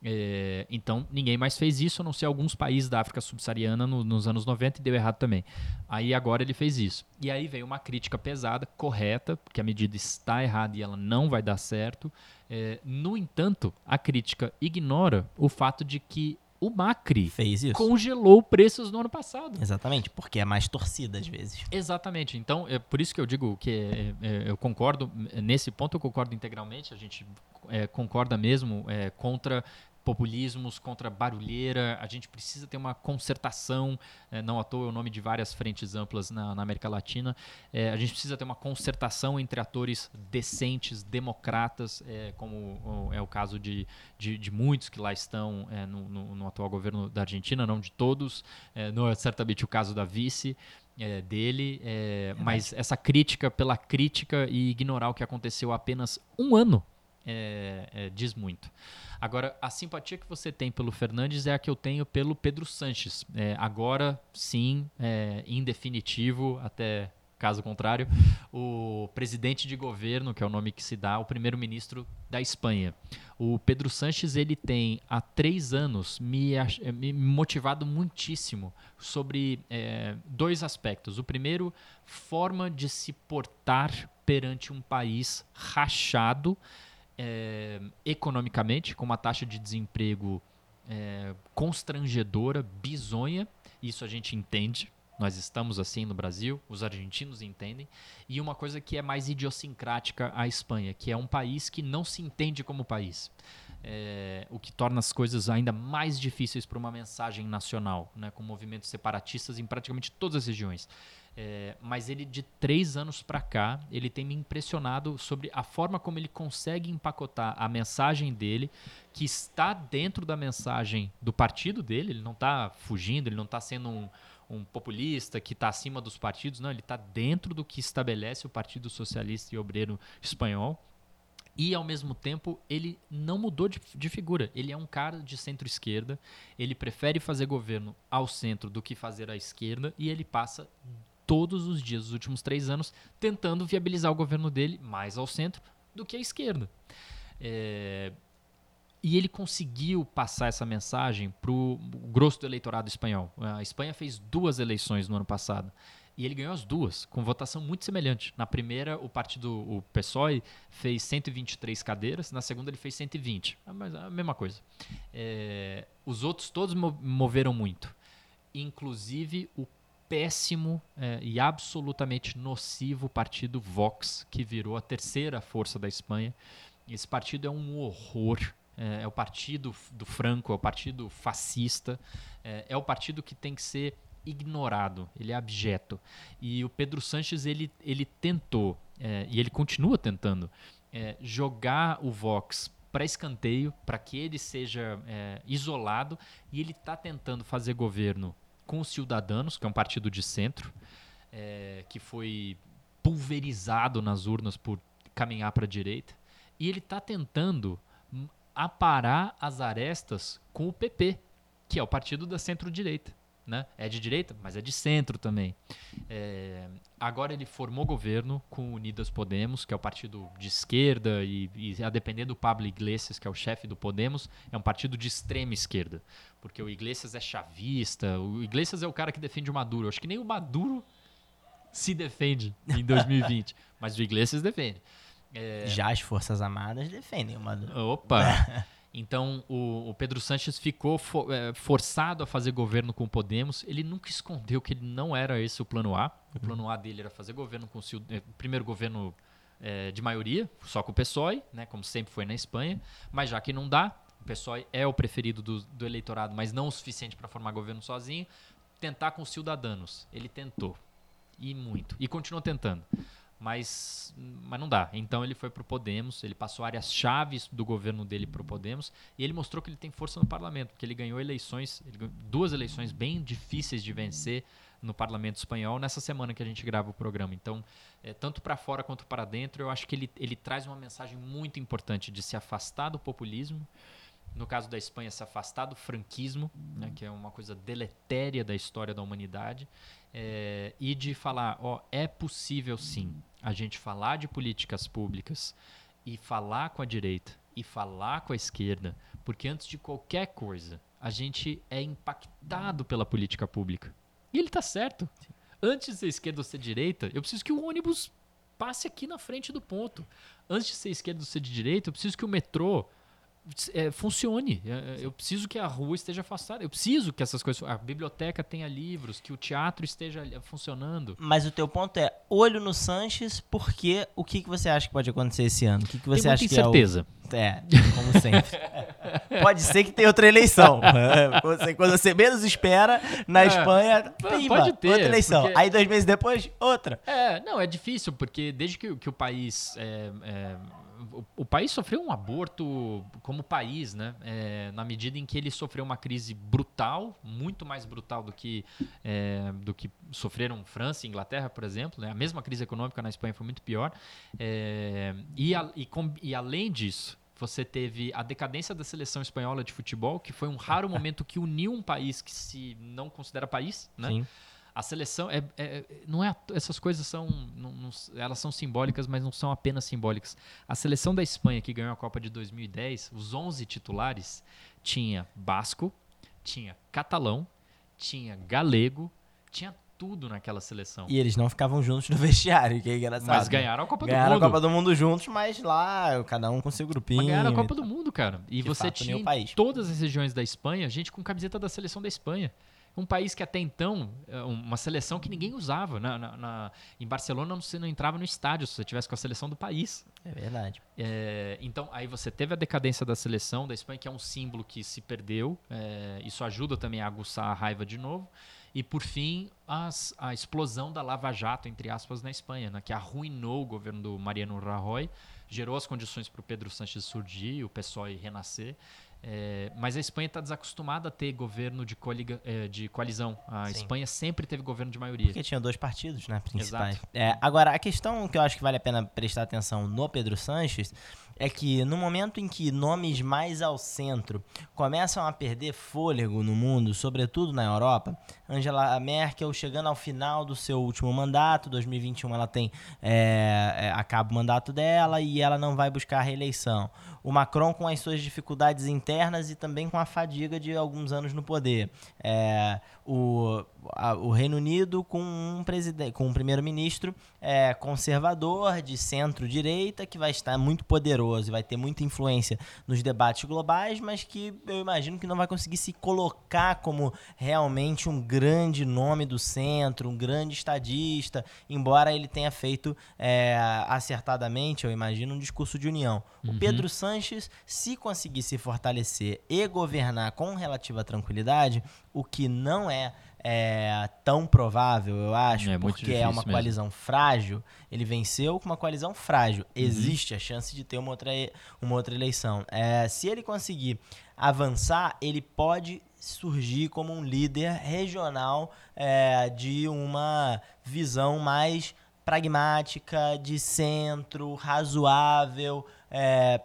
É, então ninguém mais fez isso, a não ser alguns países da África subsaariana no- nos anos 90 e deu errado também. Aí agora ele fez isso. E aí veio uma crítica pesada, correta, porque a medida está errada e ela não vai dar certo. É, no entanto, a crítica ignora o fato de que o Macri Fez isso. congelou preços no ano passado. Exatamente, porque é mais torcida às vezes. Exatamente. Então, é por isso que eu digo que é, é, eu concordo, nesse ponto eu concordo integralmente, a gente é, concorda mesmo é, contra populismos contra barulheira, a gente precisa ter uma concertação, é, não à toa é o nome de várias frentes amplas na, na América Latina, é, a gente precisa ter uma concertação entre atores decentes, democratas, é, como é o caso de, de, de muitos que lá estão é, no, no, no, atual governo da Argentina, não de todos, é, não é certamente o caso da vice, é, dele, mas essa crítica pela crítica e ignorar o que aconteceu há apenas um ano é, é, diz muito. Agora, a simpatia que você tem pelo Fernandes é a que eu tenho pelo Pedro Sanches. É, agora, sim, é, em definitivo, até caso contrário, o presidente de governo, que é o nome que se dá, o primeiro-ministro da Espanha. O Pedro Sanches ele tem há três anos me, me motivado muitíssimo sobre é, dois aspectos. O primeiro, forma de se portar perante um país rachado é, economicamente, com uma taxa de desemprego é, constrangedora, bizonha. Isso a gente entende. Nós estamos assim no Brasil, os argentinos entendem. E uma coisa que é mais idiosincrática à Espanha, que é um país que não se entende como país. É, o que torna as coisas ainda mais difíceis para uma mensagem nacional, né, com movimentos separatistas em praticamente todas as regiões. É, mas ele, de três anos para cá, ele tem me impressionado sobre a forma como ele consegue empacotar a mensagem dele, que está dentro da mensagem do partido dele, ele não está fugindo, ele não está sendo um um populista que está acima dos partidos, não, ele está dentro do que estabelece o Partido Socialista e Obreiro Espanhol. E, ao mesmo tempo, ele não mudou de, de figura. Ele é um cara de centro-esquerda. Ele prefere fazer governo ao centro do que fazer à esquerda. E ele passa todos os dias, os últimos três anos, tentando viabilizar o governo dele mais ao centro do que à esquerda. É, e ele conseguiu passar essa mensagem para o grosso do eleitorado espanhol. A Espanha fez duas eleições no ano passado. E ele ganhou as duas, com votação muito semelhante. Na primeira, o partido, o PSOE, fez 123 cadeiras, na segunda, ele fez 120. É Mas a mesma coisa. É, os outros todos moveram muito, inclusive o péssimo é, e absolutamente nocivo partido Vox, que virou a terceira força da Espanha. Esse partido é um horror é, é, o partido do Franco, é o partido fascista, é, é, o partido que tem que ser ignorado, ele é abjeto. E o Pedro Sanches, ele, ele tentou, é, e ele continua tentando, é, jogar o Vox para escanteio, para que ele seja é, isolado, e ele está tentando fazer governo com os Ciudadanos, que é um partido de centro, que foi pulverizado nas urnas por caminhar para a direita, e ele está tentando aparar as arestas com o PP, que é o partido da centro-direita. Né? É de direita, mas é de centro também. É, agora ele formou governo com Unidas Podemos, que é o partido de esquerda, e, e, a depender do Pablo Iglesias, que é o chefe do Podemos, é um partido de extrema esquerda. Porque o Iglesias é chavista, o Iglesias é o cara que defende o Maduro. Acho que nem o Maduro se defende em 2020, mas o Iglesias defende. É... Já as Forças Armadas defendem o Maduro. Opa! Então, o, o, Pedro Sanches ficou for, é, forçado a fazer governo com o Podemos. Ele nunca escondeu que ele não era esse o plano A. O uhum. plano A dele era fazer governo com o é, primeiro governo é, de maioria, só com o PSOE, né, como sempre foi na Espanha. Mas já que não dá, o PSOE é o preferido do, do eleitorado, mas não o suficiente para formar governo sozinho, tentar com os cidadãos. Ele tentou. E muito. E continua tentando mas, mas não dá. Então ele foi para o Podemos, ele passou áreas chaves do governo dele para o Podemos e ele mostrou que ele tem força no parlamento, porque ele ganhou eleições, ele ganhou duas eleições bem difíceis de vencer no parlamento espanhol nessa semana que a gente grava o programa. Então, é, tanto para fora quanto para dentro, eu acho que ele, ele traz uma mensagem muito importante de se afastar do populismo. No caso da Espanha, se afastar do franquismo, né, que é uma coisa deletéria da história da humanidade, é, e de falar, ó, é possível sim a gente falar de políticas públicas e falar com a direita e falar com a esquerda, porque antes de qualquer coisa, a gente é impactado pela política pública. E ele está certo. Sim. Antes de ser esquerda ou ser direita, eu preciso que o ônibus passe aqui na frente do ponto. Antes de ser esquerda ou ser de direita, eu preciso que o metrô é, funcione. É, eu preciso que a rua esteja afastada. Eu preciso que essas coisas. A biblioteca tenha livros, que o teatro esteja funcionando. Mas o teu ponto é olho no Sanches, porque o que, que você acha que pode acontecer esse ano? O que, que você Tem acha que é o. É, como sempre. pode ser que tenha outra eleição. Quando você, menos espera, na É, Espanha, pode pimba, ter, outra eleição. porque- Aí dois meses depois, outra. É, não, é difícil, porque desde que, que o país. O, o país sofreu um aborto como país, né? É, na medida em que ele sofreu uma crise brutal, muito mais brutal do que, é, do que sofreram França e Inglaterra, por exemplo. Né? A mesma crise econômica na Espanha foi muito pior. É, e, a- e com- e além disso. Você teve a decadência da seleção espanhola de futebol, que foi um raro momento que uniu um país que se não considera país, né? Sim. A seleção é, é- não é essas coisas são não- não- elas são simbólicas, mas não são apenas simbólicas. A seleção da Espanha que ganhou a Copa de 2010, os 11 titulares tinha basco, tinha catalão, tinha galego, tinha tudo naquela seleção. E eles não ficavam juntos no vestiário, que é engraçado. mas ganharam a Copa Ganharam do a Mundo. Copa do Mundo juntos, mas lá, cada um com seu grupinho. Mas ganharam a Copa do Mundo, cara. E você fato, tinha todas as regiões da Espanha gente com camiseta da seleção da Espanha. Um país que até então, é uma seleção que ninguém usava. Na, na- na- em Barcelona você não entrava no estádio se você tivesse com a seleção do país. É verdade. É, então, aí você teve a decadência da seleção da Espanha, que é um símbolo que se perdeu. é, isso ajuda também a aguçar a raiva de novo. E, por fim, as- a explosão da Lava Jato, entre aspas, na Espanha, né, que arruinou o governo do Mariano Rajoy, gerou as condições para o Pedro Sánchez surgir, o PSOE renascer. É, mas a Espanha está desacostumada a ter governo de, coliga- é, de coalizão. A Sim. Espanha sempre teve governo de maioria. Porque tinha dois partidos, né, principais. Exato. É, agora, a questão que eu acho que vale a pena prestar atenção no Pedro Sanches é que no momento em que nomes mais ao centro começam a perder fôlego no mundo, sobretudo na Europa, Angela Merkel chegando ao final do seu último mandato, 2021 ela tem é, é, acaba o mandato dela e ela não vai buscar a reeleição. O Macron com as suas dificuldades internas e também com a fadiga de alguns anos no poder. É, o, a- o Reino Unido com um, presidente, com um primeiro-ministro é, conservador, de centro-direita, que vai estar muito poderoso e vai ter muita influência nos debates globais, mas que eu imagino que não vai conseguir se colocar como realmente um grande nome do centro, um grande estadista, embora ele tenha feito é, acertadamente, eu imagino, um discurso de união. O Pedro Sanches, se conseguir se fortalecer e governar com relativa tranquilidade, o que não é, é, tão provável, eu acho, É porque é uma mesmo. coalizão frágil. Ele venceu com uma coalizão frágil. Existe a chance de ter uma outra, uma outra eleição. É, se ele conseguir avançar, ele pode surgir como um líder regional é, de uma visão mais pragmática, de centro, razoável. é,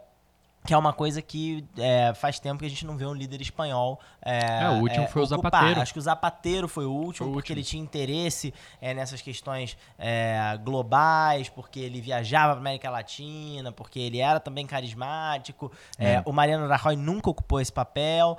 que é uma coisa que é, faz tempo que a gente não vê um líder espanhol. É, É, o último é, foi o ocupar. Zapatero. Acho que o Zapatero foi o último, Foi o porque último. ele tinha interesse é, nessas questões é, globais, porque ele viajava para América Latina, porque ele era também carismático. É, o Mariano Rajoy nunca ocupou esse papel.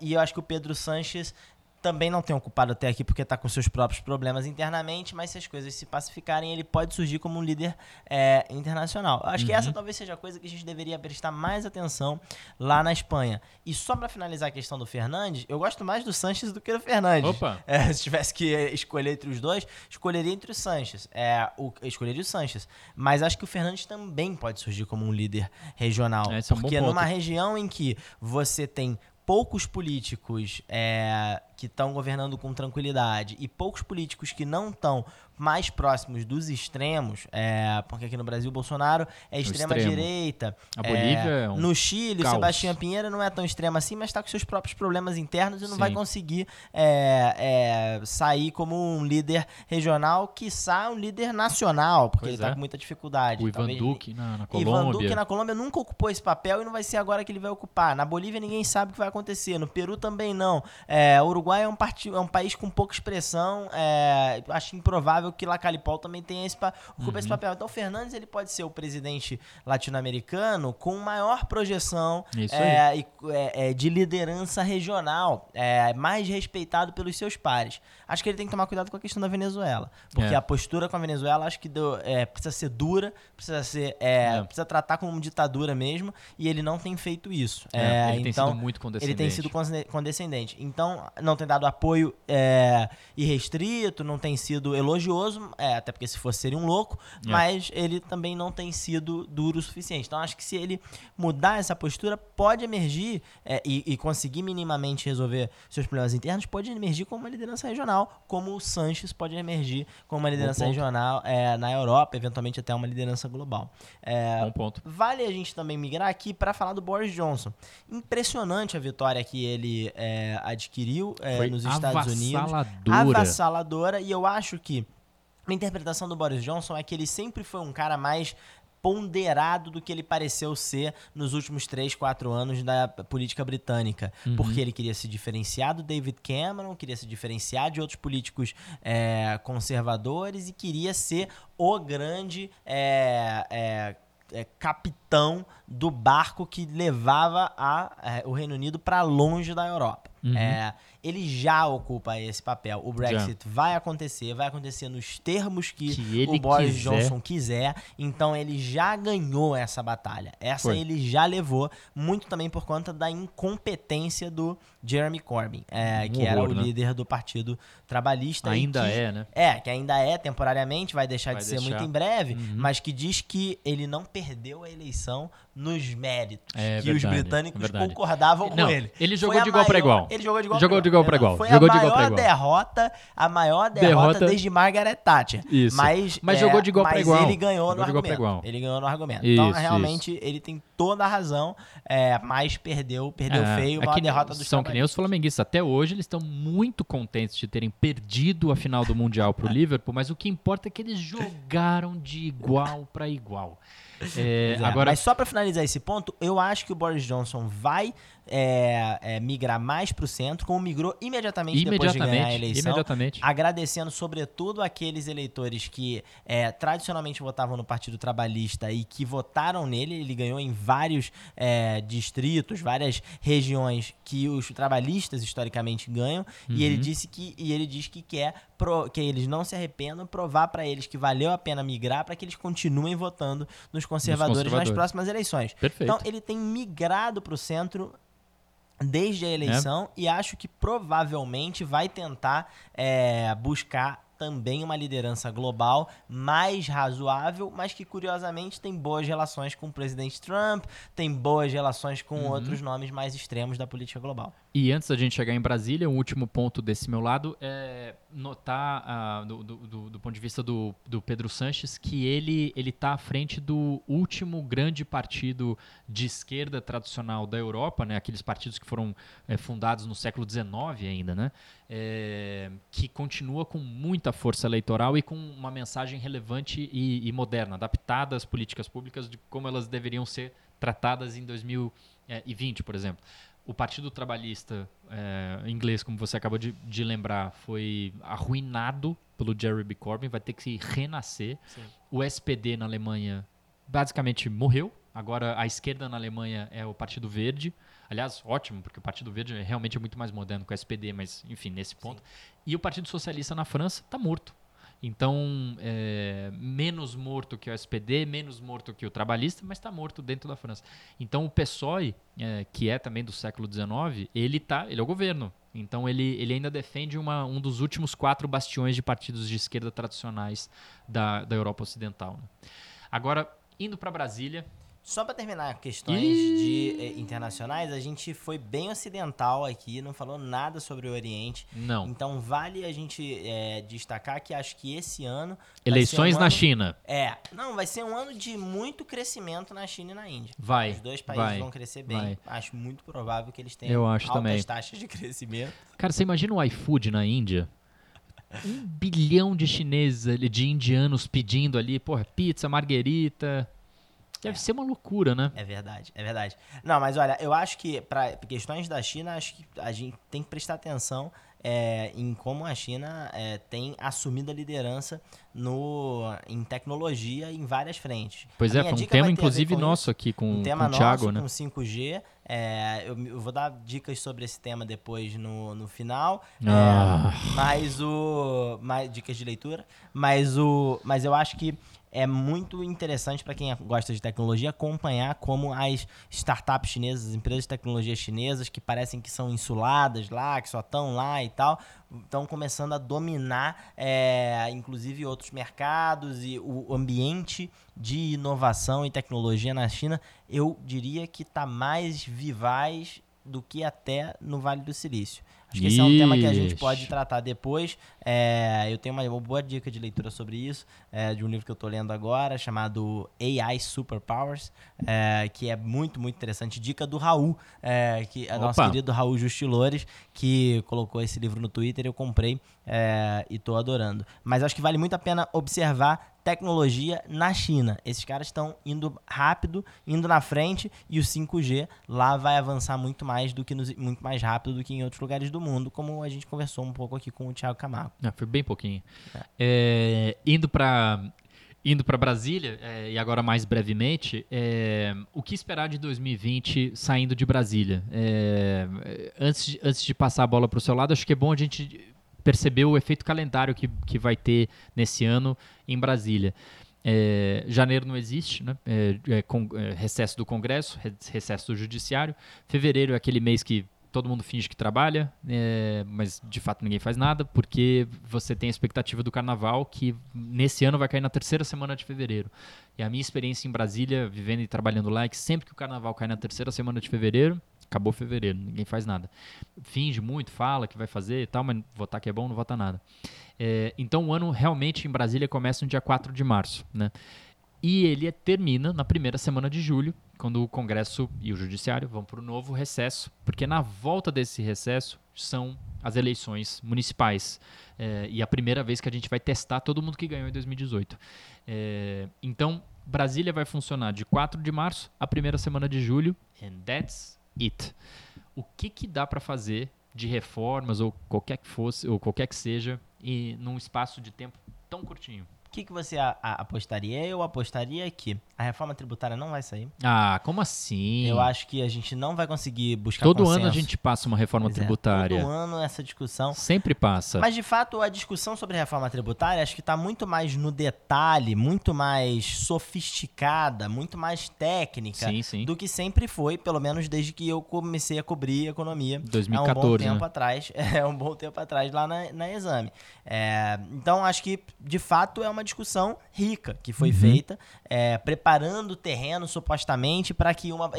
e eu acho que o Pedro Sanches também não tem ocupado até aqui porque está com seus próprios problemas internamente, mas se as coisas se pacificarem, ele pode surgir como um líder é, internacional. Acho que Uhum. essa talvez seja a coisa que a gente deveria prestar mais atenção lá na Espanha. E só para finalizar a questão do Fernandes, eu gosto mais do Sanches do que do Fernandes. Opa! É, se tivesse que escolher entre os dois, escolheria entre os Sanches. É, o, escolheria o Sanches. Mas acho que o Fernandes também pode surgir como um líder regional. É um porque ponto. numa região em que você tem poucos políticos é, que estão governando com tranquilidade e poucos políticos que não estão mais próximos dos extremos, é, porque aqui no Brasil o Bolsonaro é extrema extremo. direita. A Bolívia é um no Chile, o caos. Sebastião Pinheira não é tão extremo assim, mas está com seus próprios problemas internos e não Sim. vai conseguir é, é, sair como um líder regional, quiçá um líder nacional, porque Pois ele está é. com muita dificuldade. O Ivan Talvez- Duque na, na Ivan Duque Colômbia. na Colômbia nunca ocupou esse papel e não vai ser agora que ele vai ocupar. Na Bolívia ninguém sabe o que vai acontecer. No Peru também não. É, o Uruguai é um, parti- é um país com pouca expressão. é, acho improvável que Lacalipol também tenha esse, pa- Uhum. esse papel. Então, o Fernandes ele pode ser o presidente latino-americano com maior projeção é, e- é, é, de liderança regional, é, mais respeitado pelos seus pares. Acho que ele tem que tomar cuidado com a questão da Venezuela, porque É. a postura com a Venezuela acho que deu- é, precisa ser dura, precisa ser, precisa tratar como ditadura mesmo, e ele não tem feito isso. Ele tem então, sido muito ele condescendente. tem sido conde- condescendente. Então, não tem dado apoio irrestrito, não tem sido elogioso, é, até porque se fosse seria um louco, É. mas ele também não tem sido duro o suficiente. Então, acho que se ele mudar essa postura, pode emergir é, e, e conseguir minimamente resolver seus problemas internos, pode emergir como uma liderança regional, como o Sanches pode emergir como uma liderança regional é, na Europa, eventualmente até uma liderança global. É, Bom ponto. Vale a gente também migrar aqui para falar do Boris Johnson. Impressionante a vitória que ele é, adquiriu é, nos Estados Unidos. avassaladora. Avassaladora. E eu acho que a interpretação do Boris Johnson é que ele sempre foi um cara mais ponderado do que ele pareceu ser nos últimos 3, 4 anos da política britânica. Uhum. Porque ele queria se diferenciar do David Cameron, queria se diferenciar de outros políticos é, conservadores e queria ser o grande é, é, é, capitão do barco que levava a, é, o Reino Unido para longe da Europa. Uhum. É, ele já ocupa esse papel. O Brexit vai acontecer, vai acontecer nos termos que, Que o Boris quiser. Johnson quiser. Então ele já ganhou essa batalha. Essa Foi. ele já levou, muito também por conta da incompetência do Jeremy Corbyn, é, Um que era o horror, né? líder do Partido Trabalhista. Ainda que- é, né? é, que ainda é temporariamente, vai deixar Vai de ser deixar. muito em breve, Uhum. mas que diz que ele não perdeu a eleição nos méritos É que os verdade, britânicos é verdade. concordavam com Não, ele. ele Foi jogou de igual maior- igual. Ele jogou de igual Jogou pra de igual Não, igual. Foi Jogou a igual maior igual. derrota, a maior derrota, Derrota- desde Margaret Thatcher. Isso. Mas, Mas é, jogou de igual pra mas igual. ele ganhou Jogou no igual argumento. igual. Ele ganhou no argumento. então, Isso, realmente, ele tem toda a razão, é, mas perdeu, perdeu É, feio, é uma que derrota dos São que nem os flamenguistas. Até hoje eles estão muito contentes de terem perdido a final do Mundial pro Liverpool, mas o que importa é que eles jogaram de igual pra igual. É, é, agora, Mas só pra finalizar esse ponto, eu acho que o Boris Johnson vai é, é, migrar mais pro centro, como migrou imediatamente, depois de ganhar a imediatamente, eleição. imediatamente. Agradecendo, sobretudo, aqueles eleitores que é, tradicionalmente votavam no Partido Trabalhista e que votaram nele. Ele ganhou em vários é, distritos, várias regiões que os trabalhistas historicamente ganham. E ele Uhum. disse que e ele diz que quer pro- que eles não se arrependam, provar para eles que valeu a pena migrar para que eles continuem votando nos conservadores, nas conservadores. próximas eleições. Perfeito. Então ele tem migrado para o centro desde a É. eleição e acho que provavelmente vai tentar é, buscar também uma liderança global mais razoável, mas que curiosamente tem boas relações com o presidente Trump, tem boas relações com Uhum. outros nomes mais extremos da política global. E antes da gente chegar em Brasília, um último ponto desse meu lado é notar, ah, do, do- do- ponto de vista do, do Pedro Sanches, que ele está à frente do último grande partido de esquerda tradicional da Europa, né? aqueles partidos que foram eh, fundados no século XIX ainda, né? Eh, que continua com muita força eleitoral e com uma mensagem relevante e, e moderna, adaptada às políticas públicas de como elas deveriam ser tratadas em 2020, por exemplo. O Partido Trabalhista eh, inglês, como você acabou de, de lembrar, foi arruinado pelo Jeremy Corbyn, vai ter que se renascer. Sim. O SPD na Alemanha basicamente morreu. Agora a esquerda na Alemanha é o Partido Verde. Aliás, ótimo, porque o Partido Verde é realmente muito mais moderno que o SPD, mas enfim, nesse ponto. E o Partido Socialista na França está morto. Então, é, menos morto que o SPD, menos morto que o trabalhista, mas está morto dentro da França. Então, o PSOE, é, que é também do século XIX, ele tá, ele é o governo. Então, ele, ele ainda defende uma, um dos últimos quatro bastiões de partidos de esquerda tradicionais da, da Europa Ocidental. né? Agora, indo para Brasília, Só para terminar questões Ih. de eh, internacionais, a gente foi bem ocidental aqui, não falou nada sobre o Oriente. não. Então vale a gente eh, destacar que acho que esse ano Eleições um na ano- China. É, não, vai ser um ano de muito crescimento na China e na Índia. Vai. Os dois países vai, vão crescer bem. vai. Acho muito provável que eles tenham Eu acho altas também. taxas de crescimento. Cara, você imagina o iFood na Índia? Um bilhão de chineses, de indianos pedindo ali, porra, pizza, marguerita. Deve ser uma loucura, né? É verdade, é verdade. Não, mas olha, eu acho que para questões da China, acho que a gente tem que prestar atenção é, em como a China é, tem assumido a liderança no, em tecnologia em várias frentes. Pois A é, foi um tema, inclusive, com nosso aqui com, um com tema o Thiago, nosso né? com 5G. é, eu, eu vou dar dicas sobre esse tema depois no, no final. é, Ah. mas o. Mais, dicas de leitura. Mas o. Mas eu acho que é muito interessante para quem gosta de tecnologia acompanhar como as startups chinesas, as empresas de tecnologia chinesas, que parecem que são insuladas lá, que só estão lá e tal, estão começando a dominar, é, inclusive, outros mercados e o ambiente de inovação e tecnologia na China, eu diria que está mais vivaz do que até no Vale do Silício. Acho que esse é um tema que a gente pode tratar depois. É, eu tenho uma, boa dica de leitura sobre isso, é, de um livro que eu estou lendo agora, chamado AI Superpowers, é, que é muito, muito interessante. Dica do Raul, é, que é nosso querido Raul Justilores, que colocou esse livro no Twitter, eu comprei é, e estou adorando. Mas acho que vale muito a pena observar tecnologia na China. Esses caras estão indo rápido, indo na frente, e o 5G lá vai avançar muito mais do que nos- muito mais rápido do que em outros lugares do mundo, como a gente conversou um pouco aqui com o Thiago Camargo. Ah, foi bem pouquinho. É, indo para indo para Brasília é, e agora mais brevemente, é, o que esperar de 2020 saindo de Brasília? É, antes, de, antes de passar a bola para o seu lado, acho que é bom a gente perceber o efeito calendário que, que vai ter nesse ano em Brasília. É, janeiro não existe, né? É, é con- é, recesso do Congresso, re- recesso do Judiciário. Fevereiro é aquele mês que todo mundo finge que trabalha, é, mas de fato ninguém faz nada, porque você tem a expectativa do carnaval que nesse ano vai cair na terceira semana de fevereiro. E a minha experiência em Brasília, vivendo e trabalhando lá, é que sempre que o carnaval cai na terceira semana de fevereiro, acabou fevereiro, ninguém faz nada. Finge muito, fala que vai fazer e tal, mas votar que é bom, não vota nada. É, então o ano realmente em Brasília começa no dia 4 de março, né? E ele termina na primeira semana de julho, quando o Congresso e o Judiciário vão para o novo recesso, porque na volta desse recesso são as eleições municipais. É, e a primeira vez que a gente vai testar todo mundo que ganhou em 2018. É, então, Brasília vai funcionar de 4 de março à primeira semana de julho, and that's it. O que, que dá para fazer de reformas ou qualquer que fosse, ou qualquer que seja, e num espaço de tempo tão curtinho? O que, que você a- a- apostaria? Eu apostaria que a reforma tributária não vai sair. Ah, como assim? Eu acho que a gente não vai conseguir buscar Todo consenso. ano a gente passa uma reforma Pois é, tributária. todo ano essa discussão. Sempre passa. Mas de fato a discussão sobre reforma tributária acho que está muito mais no detalhe, muito mais sofisticada, muito mais técnica Sim, sim. do que sempre foi, pelo menos desde que eu comecei a cobrir economia há um bom 2014, tempo né? atrás, é um bom tempo atrás lá na, na exame. É, então acho que de fato é uma discussão rica que Uhum. foi feita, é, preparando o terreno supostamente para que uma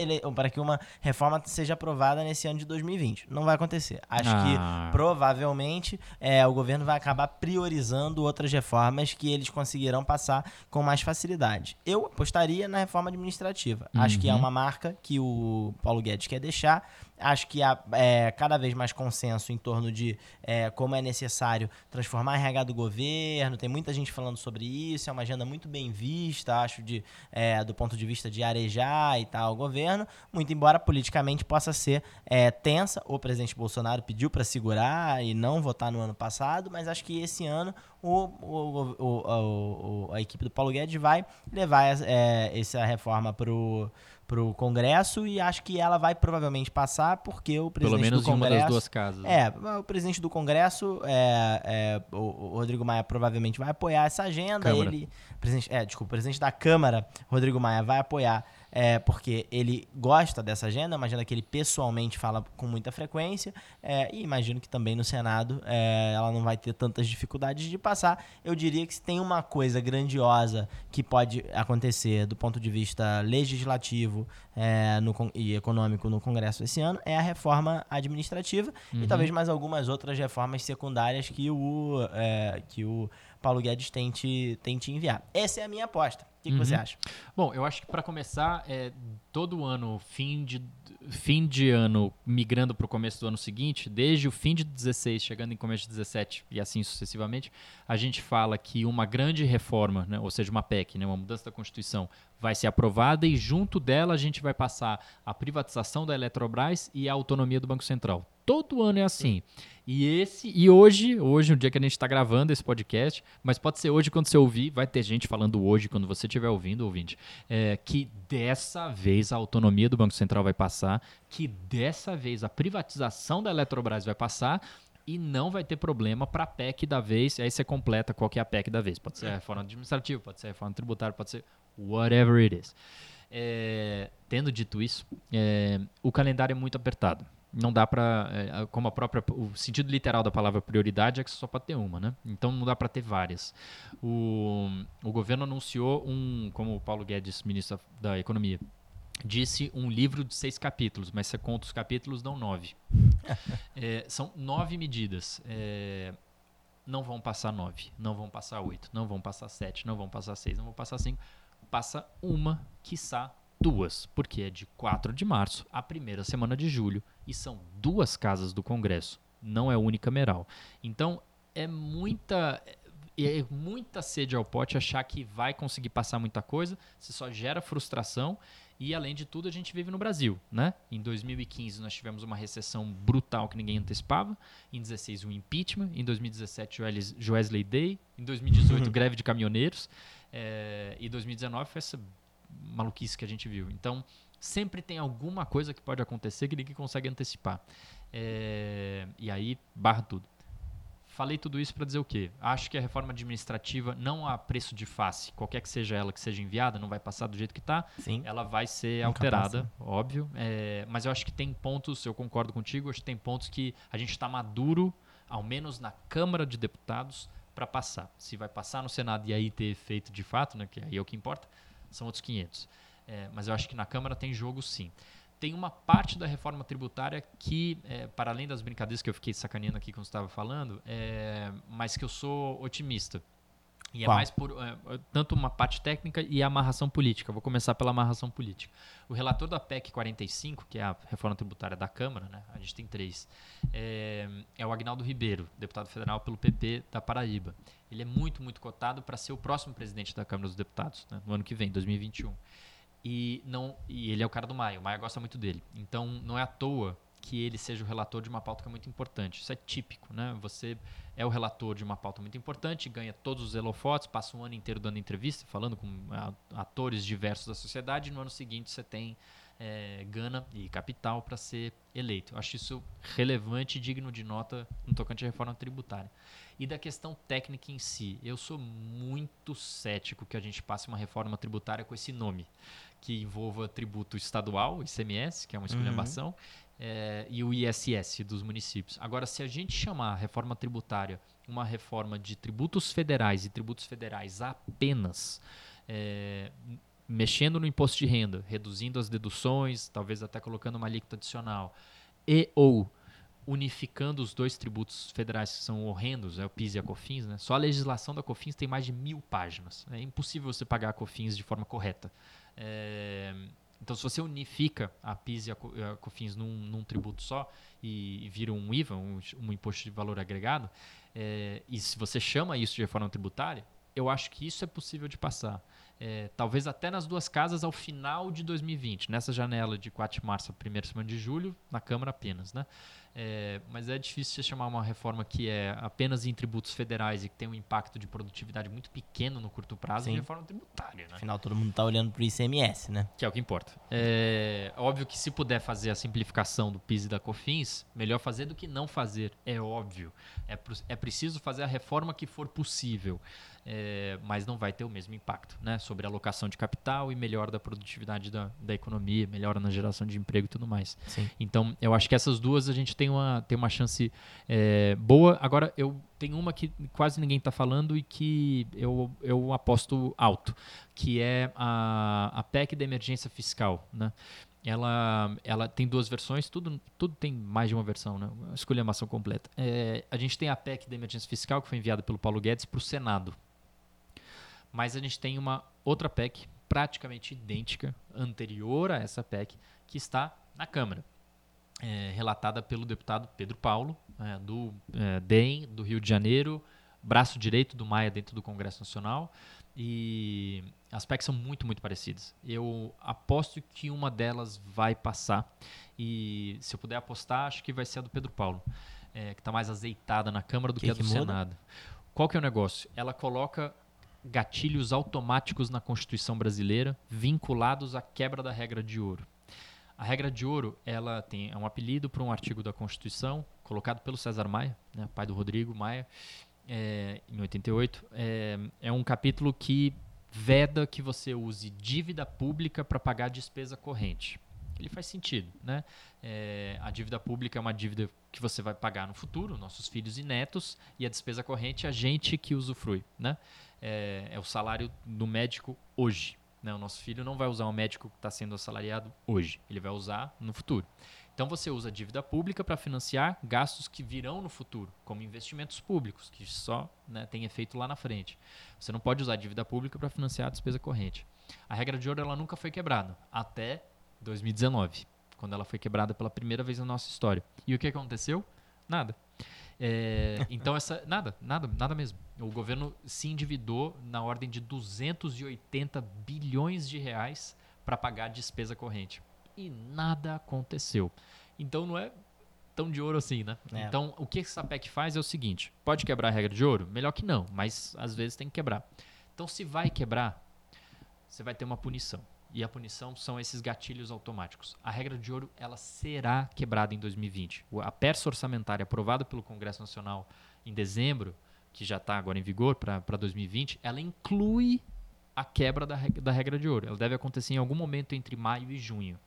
que uma reforma seja aprovada nesse ano de 2020. Não vai acontecer. Acho Ah. que provavelmente é, o governo vai acabar priorizando outras reformas que eles conseguirão passar com mais facilidade. Eu apostaria na reforma administrativa. Acho que é Uhum. uma marca que o Paulo Guedes quer deixar. Acho que há é, cada vez mais consenso em torno de é, como é necessário transformar a RH do governo. Tem muita gente falando sobre isso. É uma agenda muito bem vista, acho, de, é, do ponto de vista de arejar e tal o governo. Muito embora politicamente possa ser é, tensa. O presidente Bolsonaro pediu para segurar e não votar no ano passado, mas acho que esse ano o, o- o- o- o- a equipe do Paulo Guedes vai levar é, essa reforma pro pro Congresso e acho que ela vai provavelmente passar porque o presidente Pelo menos do em uma Congresso das duas casas. é, o presidente do Congresso, é, é, o, o Rodrigo Maia provavelmente vai apoiar essa agenda. Câmara. Ele, presidente, é, desculpa, o presidente da Câmara, Rodrigo Maia, vai apoiar é, porque ele gosta dessa agenda, é uma agenda que ele pessoalmente fala com muita frequência. é, e imagino que também no Senado é, ela não vai ter tantas dificuldades de passar. Eu diria que se tem uma coisa grandiosa que pode acontecer do ponto de vista legislativo é, no e econômico no Congresso esse ano é a reforma administrativa e talvez mais algumas outras reformas secundárias que o, é, que o Paulo Guedes tente, tente enviar. Essa é a minha aposta. O que, que você Uhum. acha? Bom, eu acho que para começar, é, todo ano, fim de fim de ano migrando para o começo do ano seguinte, desde o fim de 16 chegando em começo de 17 e assim sucessivamente, a gente fala que uma grande reforma, né, ou seja, uma PEC, né, uma mudança da Constituição, vai ser aprovada e junto dela a gente vai passar a privatização da Eletrobras e a autonomia do Banco Central. Todo ano é assim. E esse e hoje, hoje, no dia que a gente está gravando esse podcast, mas pode ser hoje quando você ouvir, vai ter gente falando hoje quando você estiver ouvindo, ouvinte, é, que dessa vez a autonomia do Banco Central vai passar, que dessa vez a privatização da Eletrobras vai passar e não vai ter problema para a PEC da vez. Aí você completa qual que é a PEC da vez. Pode ser a reforma administrativa, pode ser a reforma tributária, pode ser whatever it is. É, tendo dito isso, é, o calendário é muito apertado não dá para, é, como a própria, o sentido literal da palavra prioridade é que só pode ter uma, né? Então não dá para ter várias. O, o governo anunciou um, como o Paulo Guedes, ministro da Economia, disse um livro de seis capítulos, mas você conta os capítulos, dão nove. é, são nove medidas. É, não vão passar nove, não vão passar oito, não vão passar sete, não vão passar seis, não vão passar cinco. Passa uma, quiçá duas, porque é de 4 de março à primeira semana de julho e são duas casas do Congresso, não é unicameral. Então é muita é muita sede ao pote achar que vai conseguir passar muita coisa, você só gera frustração e além de tudo a gente vive no Brasil, né? Em 2015 nós tivemos uma recessão brutal que ninguém antecipava, em 16 um impeachment, em 2017 Joesley Day, em 2018 greve de caminhoneiros é, e 2019 foi essa maluquice que a gente viu. Então, sempre tem alguma coisa que pode acontecer que ninguém consegue antecipar. É, e aí, barra tudo. Falei tudo isso para dizer o quê? Acho que a reforma administrativa não a preço de face, qualquer que seja ela que seja enviada, não vai passar do jeito que está. Ela vai ser Nunca alterada, passa. óbvio. É, mas eu acho que tem pontos, eu concordo contigo, acho que tem pontos que a gente está maduro, ao menos na Câmara de Deputados, para passar. Se vai passar no Senado e aí ter efeito de fato, né, que aí é o que importa, são outros 500. É, mas eu acho que na Câmara tem jogo sim. Tem uma parte da reforma tributária que, é, para além das brincadeiras que eu fiquei sacaneando aqui quando estava falando, é, mas que eu sou otimista. E é Qual? é mais por é, tanto uma parte técnica e a amarração política. Vou começar pela amarração política. O relator da PEC 45, que é a reforma tributária da Câmara, né? a gente tem três, é, é o Agnaldo Ribeiro, deputado federal pelo PP da Paraíba. Ele é muito, muito cotado para ser o próximo presidente da Câmara dos Deputados, né? no ano que vem, 2021. E, não, e ele é o cara do Maio, o Maio gosta muito dele. Então não é à toa que ele seja o relator de uma pauta que é muito importante. Isso é típico, né? Você é o relator de uma pauta muito importante, ganha todos os elofotes, passa um ano inteiro dando entrevista, falando com atores diversos da sociedade, e no ano seguinte você tem é, gana e capital para ser eleito. Eu acho isso relevante e digno de nota no tocante à reforma tributária. E da questão técnica em si, eu sou muito cético que a gente passe uma reforma tributária com esse nome, que envolva tributo estadual, ICMS, que é uma uhum. esculhambação, uhum é, e o ISS dos municípios. Agora, se a gente chamar a reforma tributária uma reforma de tributos federais e tributos federais apenas, é, mexendo no imposto de renda, reduzindo as deduções, talvez até colocando uma alíquota adicional, e ou unificando os dois tributos federais que são horrendos, é o PIS e a COFINS, né? só a legislação da COFINS tem mais de mil páginas. É impossível você pagar a COFINS de forma correta. É, então, se você unifica a PIS e a COFINS num, num tributo só e, e, vira um IVA, um, um, imposto de valor agregado, é, e se você chama isso de reforma tributária, eu acho que isso é possível de passar. É, talvez até nas duas casas ao final de 2020, nessa janela de 4 de março a primeira semana de julho, na Câmara apenas. Né? É, mas é difícil você chamar uma reforma que é apenas em tributos federais e que tem um impacto de produtividade muito pequeno no curto prazo Sim. de reforma tributária. Né? Afinal, todo mundo está olhando para o ICMS, né? Que é o que importa. É óbvio que se puder fazer a simplificação do PIS e da COFINS, melhor fazer do que não fazer. É óbvio. É, é preciso fazer a reforma que for possível é, mas não vai ter o mesmo impacto né, sobre a alocação de capital e melhora da produtividade da, da economia, melhora na geração de emprego e tudo mais. Sim. Então, eu acho que essas duas a gente tem uma, tem uma chance é, boa. Agora, eu tenho uma que quase ninguém está falando e que eu, eu aposto alto, que é a, a PEC da emergência fiscal. Né? ela, ela tem duas versões, tudo, tudo tem mais de uma versão, né? escolhamação completa. É, a gente tem a PEC da emergência fiscal, que foi enviada pelo Paulo Guedes para o Senado. Mas a gente tem uma outra PEC praticamente idêntica, anterior a essa PEC, que está na Câmara, é, relatada pelo deputado Pedro Paulo, é, do é, DEM, do Rio de Janeiro, braço direito do Maia dentro do Congresso Nacional. E as PECs são muito, muito parecidas. Eu aposto que uma delas vai passar. E se eu puder apostar, acho que vai ser a do Pedro Paulo, é, que está mais azeitada na Câmara do que, Que a do que? Senado. Qual que é o negócio? Ela coloca gatilhos automáticos na Constituição brasileira vinculados à quebra da regra de ouro. A regra de ouro ela tem é um apelido para um artigo da Constituição colocado pelo César Maia, né, pai do Rodrigo Maia, é, em 88. É, é um capítulo que veda que você use dívida pública para pagar despesa corrente. Ele faz sentido, né? É, a dívida pública é uma dívida que você vai pagar no futuro, nossos filhos e netos, e a despesa corrente é a gente que usufrui, né? É, é o salário do médico hoje. O nosso filho não vai usar o médico que está sendo assalariado hoje, ele vai usar no futuro. Então você usa a dívida pública para financiar gastos que virão no futuro, como investimentos públicos, que só né, tem efeito lá na frente. Você não pode usar a dívida pública para financiar a despesa corrente. A regra de ouro ela nunca foi quebrada, até 2019, quando ela foi quebrada pela primeira vez na nossa história. E o que aconteceu? Nada. É, então essa nada, nada, nada mesmo. O governo se endividou na ordem de 280 bilhões de reais para pagar a despesa corrente e nada aconteceu. Então não é tão de ouro assim, né? É. Então o que essa PEC faz é o seguinte: pode quebrar a regra de ouro? Melhor que não, mas às vezes tem que quebrar. Então se vai quebrar, você vai ter uma punição. E a punição são esses gatilhos automáticos. A regra de ouro ela será quebrada em 2020. O- A peça orçamentária aprovada pelo Congresso Nacional em dezembro, que já está agora em vigor para 2020, ela inclui a quebra da, reg- da regra de ouro. Ela deve acontecer em algum momento entre maio e junho.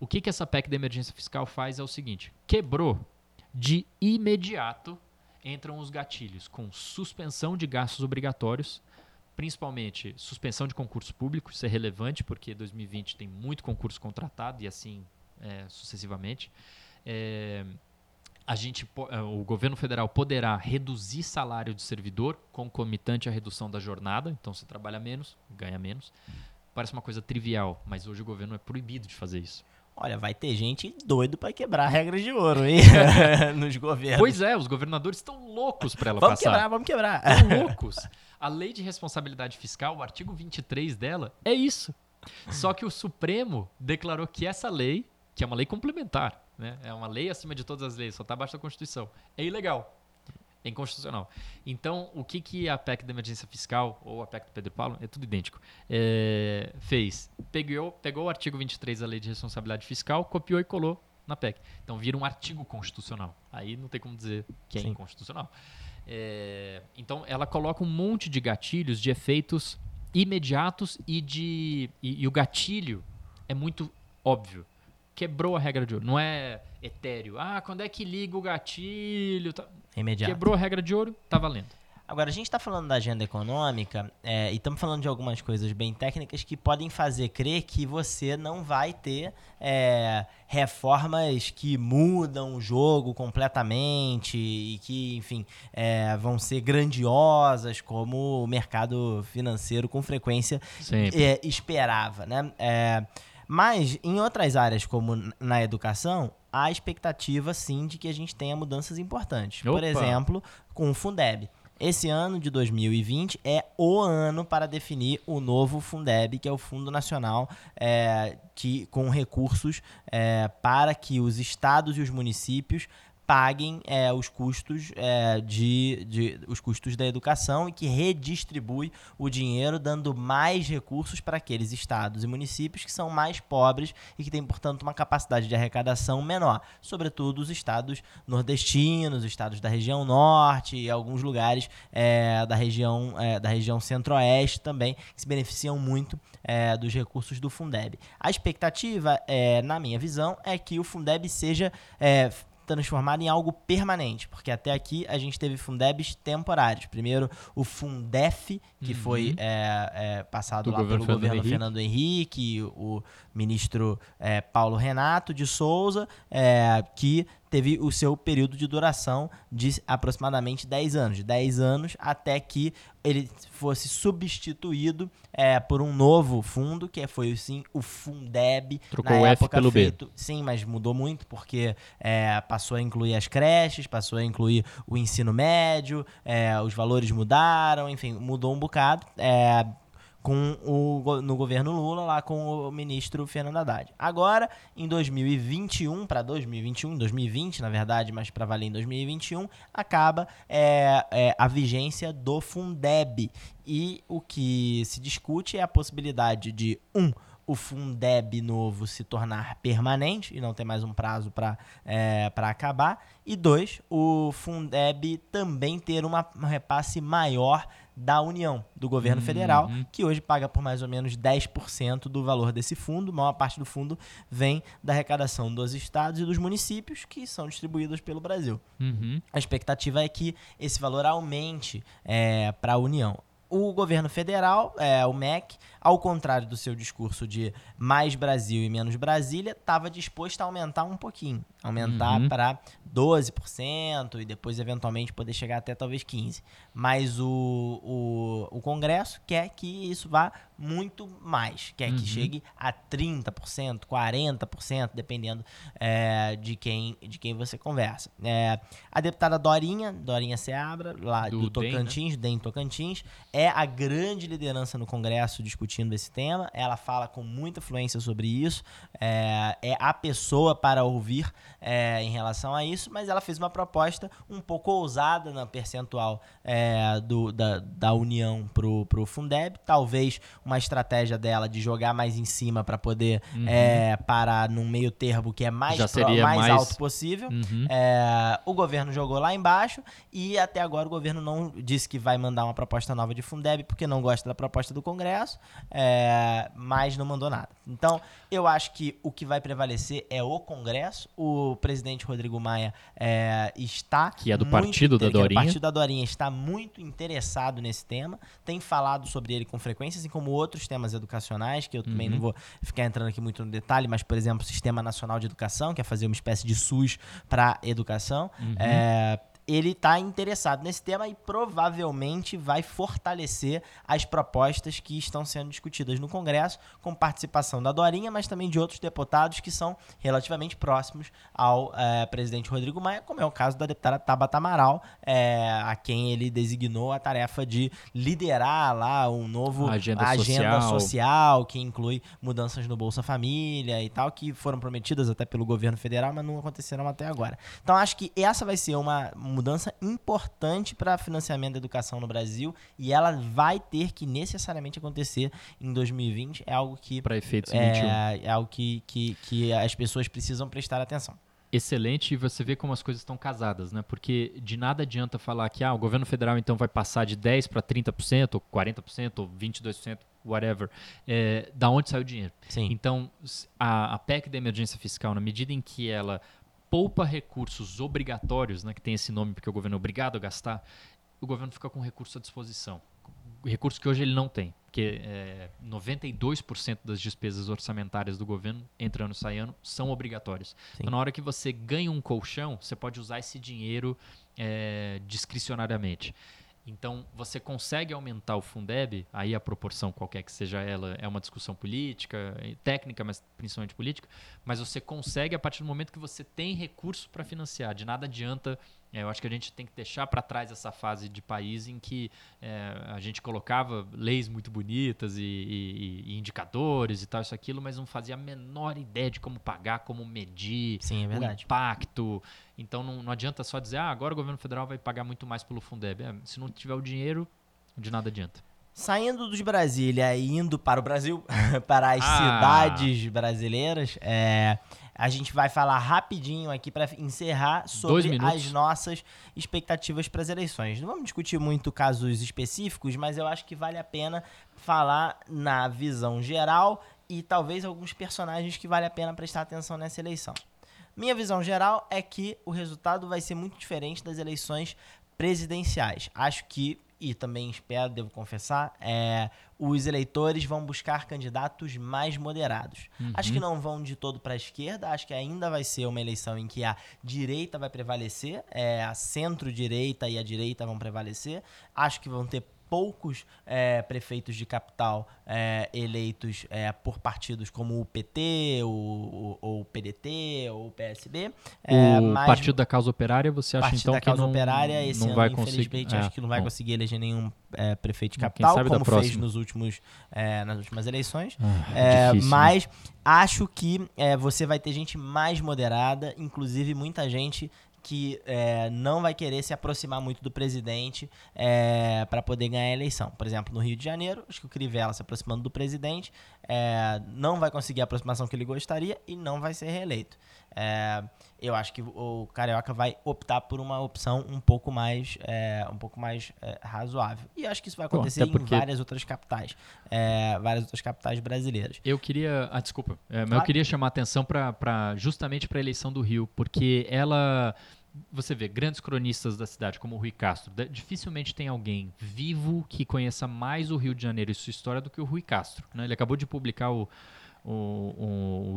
O que, que essa PEC da emergência fiscal faz é o seguinte: quebrou, de imediato entram os gatilhos com suspensão de gastos obrigatórios, principalmente suspensão de concurso público, isso é relevante porque 2020 tem muito concurso contratado e assim é, sucessivamente. É, a gente, eh, o governo federal poderá reduzir salário de servidor concomitante à redução da jornada, então você trabalha menos, ganha menos. Parece uma coisa trivial, mas hoje o governo é proibido de fazer isso. Olha, vai ter gente doido pra quebrar regras de ouro, hein? Nos governos. Pois é, os governadores estão loucos para ela vamos passar. quebrar, vamos quebrar. Estão loucos. A lei de responsabilidade fiscal, o artigo 23 dela, é isso. Só que o Supremo declarou que essa lei, que é uma lei complementar, né? é uma lei acima de todas as leis, só está abaixo da Constituição, é ilegal. É inconstitucional. Então, o que, que a PEC da emergência fiscal, ou a PEC do Pedro Paulo, é tudo idêntico, é, fez? Pegou, pegou o artigo 23 da lei de responsabilidade fiscal, copiou e colou na PEC. Então, vira um artigo constitucional. Aí não tem como dizer que é Sim. inconstitucional. É, então, ela coloca um monte de gatilhos de efeitos imediatos e de e, e o gatilho é muito óbvio. Quebrou a regra de ouro. Não é etéreo. Ah, quando é que liga o gatilho? Tá- Imediato. Quebrou a regra de ouro, tá valendo. Agora, a gente está falando da agenda econômica é, e estamos falando de algumas coisas bem técnicas que podem fazer crer que você não vai ter é, reformas que mudam o jogo completamente e que, enfim, é, vão ser grandiosas como o mercado financeiro com frequência é, esperava, né? Mas em outras áreas, como na educação, há expectativa sim de que a gente tenha mudanças importantes. Por Opa! exemplo, com o Fundeb. Esse ano de 2020 é o ano para definir o novo Fundeb, que é o Fundo Nacional é, que, com recursos é, para que os estados e os municípios paguem é, os custos é, de, de- os custos da educação e que redistribui o dinheiro dando mais recursos para aqueles estados e municípios que são mais pobres e que têm portanto uma capacidade de arrecadação menor, sobretudo os estados nordestinos, os estados da região norte e alguns lugares é, da região é, da região centro-oeste também que se beneficiam muito é, dos recursos do Fundeb. A expectativa, é, na minha visão, é que o Fundeb seja é, transformado em algo permanente, porque até aqui a gente teve Fundebs temporários. Primeiro o Fundef, que Uhum. foi é, é, passado Do lá governo pelo Fernando governo Henrique. Fernando Henrique, o ministro é, Paulo Renato de Souza, é, que teve o seu período de duração de aproximadamente 10 anos. De 10 anos até que ele fosse substituído é, por um novo fundo, que foi sim o Fundeb. Trocou o F pelo feito, B. Sim, mas mudou muito porque é, passou a incluir as creches, passou a incluir o ensino médio, é, os valores mudaram, enfim, mudou um bocado. Com o, no governo Lula, lá com o ministro Fernando Haddad. Agora, em 2021, para 2021, 2020, na verdade, mas para valer em 2021, acaba é, é, a vigência do Fundeb. E o que se discute é a possibilidade de, um, o Fundeb novo se tornar permanente e não ter mais um prazo para é, acabar. E dois, o Fundeb também ter uma, um repasse maior da União, do governo uhum. federal, que hoje paga por mais ou menos 10% do valor desse fundo. A maior parte do fundo vem da arrecadação dos estados e dos municípios, que são distribuídos pelo Brasil. Uhum. A expectativa é que esse valor aumente é, para a União. O governo federal, é, o MEC, ao contrário do seu discurso de mais Brasil e menos Brasília, estava disposto a aumentar um pouquinho. Aumentar uhum. para 12% e depois, eventualmente, poder chegar até talvez 15%. Mas o, o, o Congresso quer que isso vá muito mais. Quer uhum. que chegue a 30%, 40%, dependendo é, de, quem, de quem você conversa. É, a deputada Dorinha, Dorinha Seabra, lá do, do Tocantins, DEM, né? DEM Tocantins, é a grande liderança no Congresso discutindo esse tema. Ela fala com muita fluência sobre isso. É, é a pessoa para ouvir é, em relação a isso, mas ela fez uma proposta um pouco ousada na percentual é, do, da, da União pro, pro Fundeb. Talvez uma estratégia dela de jogar mais em cima para poder uhum. é, parar num meio termo que é mais, pro, mais, mais, alto possível. Uhum. É, o governo jogou lá embaixo e até agora o governo não disse que vai mandar uma proposta nova de Fundeb porque não gosta da proposta do Congresso, é, mas não mandou nada. Então, eu acho que o que vai prevalecer é o Congresso. O presidente Rodrigo Maia é, está. Que é do partido da Dorinha. É do partido da Dorinha está muito interessado nesse tema, tem falado sobre ele com frequência, assim como outros temas educacionais, que eu também uhum. não vou ficar entrando aqui muito no detalhe, mas, por exemplo, o Sistema Nacional de Educação, que é fazer uma espécie de SUS para educação. Uhum. É, ele está interessado nesse tema e provavelmente vai fortalecer as propostas que estão sendo discutidas no Congresso, com participação da Dorinha, mas também de outros deputados que são relativamente próximos ao é, presidente Rodrigo Maia, como é o caso da deputada Tabata Amaral, é, a quem ele designou a tarefa de liderar lá um novo agenda, agenda social. social, que inclui mudanças no Bolsa Família e tal, que foram prometidas até pelo governo federal, mas não aconteceram até agora. Então acho que essa vai ser uma mudança importante para financiamento da educação no Brasil e ela vai ter que necessariamente acontecer em 2020. É algo que para efeitos é, é algo que, que, que as pessoas precisam prestar atenção excelente e você vê como as coisas estão casadas, né? Porque de nada adianta falar que ah, o governo federal então vai passar de 10 para 30%, ou 40%, ou 22%, whatever. É, da onde sai o dinheiro? Sim. Então, a, a PEC da emergência fiscal, na medida em que ela poupa recursos obrigatórios, né, que tem esse nome porque o governo é obrigado a gastar, o governo fica com recurso à disposição. Recurso que hoje ele não tem, porque é, 92% das despesas orçamentárias do governo, entre ano e sai ano, são obrigatórias. Então, na hora que você ganha um colchão, você pode usar esse dinheiro é, discricionariamente. Então, você consegue aumentar o Fundeb, aí a proporção qualquer que seja ela, é uma discussão política, técnica, mas principalmente política, mas você consegue a partir do momento que você tem recurso para financiar. De nada adianta eu acho que a gente tem que deixar para trás essa fase de país em que é, a gente colocava leis muito bonitas e, e, e, indicadores e tal, isso aquilo, mas não fazia a menor ideia de como pagar, como medir Sim, é o impacto. Então não, não, adianta só dizer, ah, agora o governo federal vai pagar muito mais pelo Fundeb. É, se não tiver o dinheiro, de nada adianta. Saindo dos Brasília e indo para o Brasil, para as ah. cidades brasileiras, é, a gente vai falar rapidinho aqui para encerrar sobre as nossas expectativas para as eleições. Não vamos discutir muito casos específicos, mas eu acho que vale a pena falar na visão geral e talvez alguns personagens que vale a pena prestar atenção nessa eleição. Minha visão geral é que o resultado vai ser muito diferente das eleições presidenciais. Acho que e também espero, devo confessar, é, os eleitores vão buscar candidatos mais moderados. Uhum. Acho que não vão de todo para a esquerda, acho que ainda vai ser uma eleição em que a direita vai prevalecer, é, a centro-direita e a direita vão prevalecer. Acho que vão ter poucos é, prefeitos de capital é, eleitos é, por partidos como o PT, o, o, o PDT ou o PSB. É, o mas, Partido da Causa Operária, você acha então da que Causa não, Operária, esse não ano, vai infelizmente, conseguir, acho é, que não vai bom. conseguir eleger nenhum é, prefeito de capital, como fez nos últimos, é, nas últimas eleições. Ah, difícil, mas né? acho que você vai ter gente mais moderada, inclusive muita gente que é, não vai querer se aproximar muito do presidente é, para poder ganhar a eleição. Por exemplo, no Rio de Janeiro, acho que o Crivella se aproximando do presidente é, não vai conseguir a aproximação que ele gostaria e não vai ser reeleito. É, eu acho que o Carioca vai optar por uma opção um pouco mais, é, um pouco mais é, razoável. E acho que isso vai acontecer Bom, porque... em várias outras capitais, é, várias outras capitais brasileiras. Eu queria, ah, desculpa, é, Claro. eu queria chamar a atenção para justamente para a eleição do Rio, porque ela você vê grandes cronistas da cidade como o Rui Castro, dificilmente tem alguém vivo que conheça mais o Rio de Janeiro e sua história do que o Rui Castro. né? Ele acabou de publicar o, o,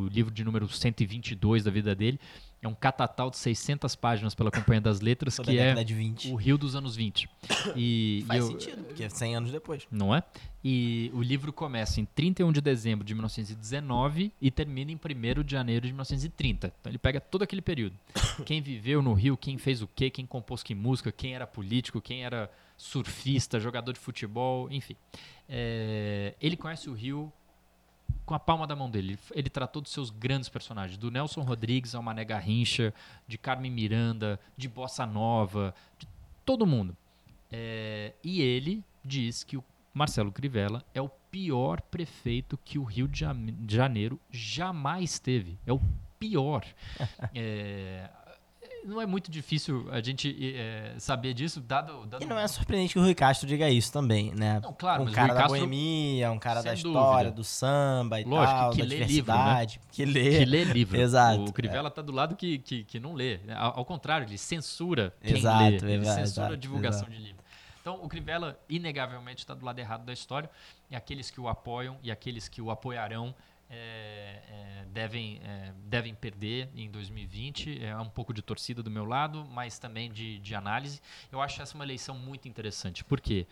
o- livro de número 122 da vida dele. É um catatal de 600 páginas pela Companhia das Letras, que é década de 20. o Rio dos anos 20. E, e Faz eu- sentido, porque é 100 anos depois. não é? E o livro começa em 31 de dezembro de 1919 e termina em 1 de janeiro de 1930. Então ele pega todo aquele período. Quem viveu no Rio, quem fez o quê, quem compôs que música, quem era político, quem era surfista, jogador de futebol, enfim. É, ele conhece o Rio com a palma da mão dele. Ele, tratou dos seus grandes personagens, do Nelson Rodrigues ao Mané Garrincha, de Carmen Miranda, de Bossa Nova, de todo mundo. É, e ele diz que o Marcelo Crivella é o pior prefeito que o Rio de Janeiro jamais teve. É o pior. É, não é muito difícil a gente é, saber disso, dado. dado E não é surpreendente que o Rui Castro diga isso também, né? Não, claro, um cara da Castro- boemia, um cara da história, dúvida. do samba e Lógico, tal, que da lê livro, né? diversidade. Que lê. que lê livro. Exato, O Crivella tá do lado que, que, que não lê. Ao, ao contrário, ele censura quem Exato, lê. Ele exato, censura a divulgação exato. de livro. Então, o Crivella, inegavelmente, está do lado errado da história. E aqueles que o apoiam e aqueles que o apoiarão é, é, devem, é, devem perder em 2020. É um pouco de torcida do meu lado, mas também de, de análise. Eu acho essa uma eleição muito interessante. Por quê?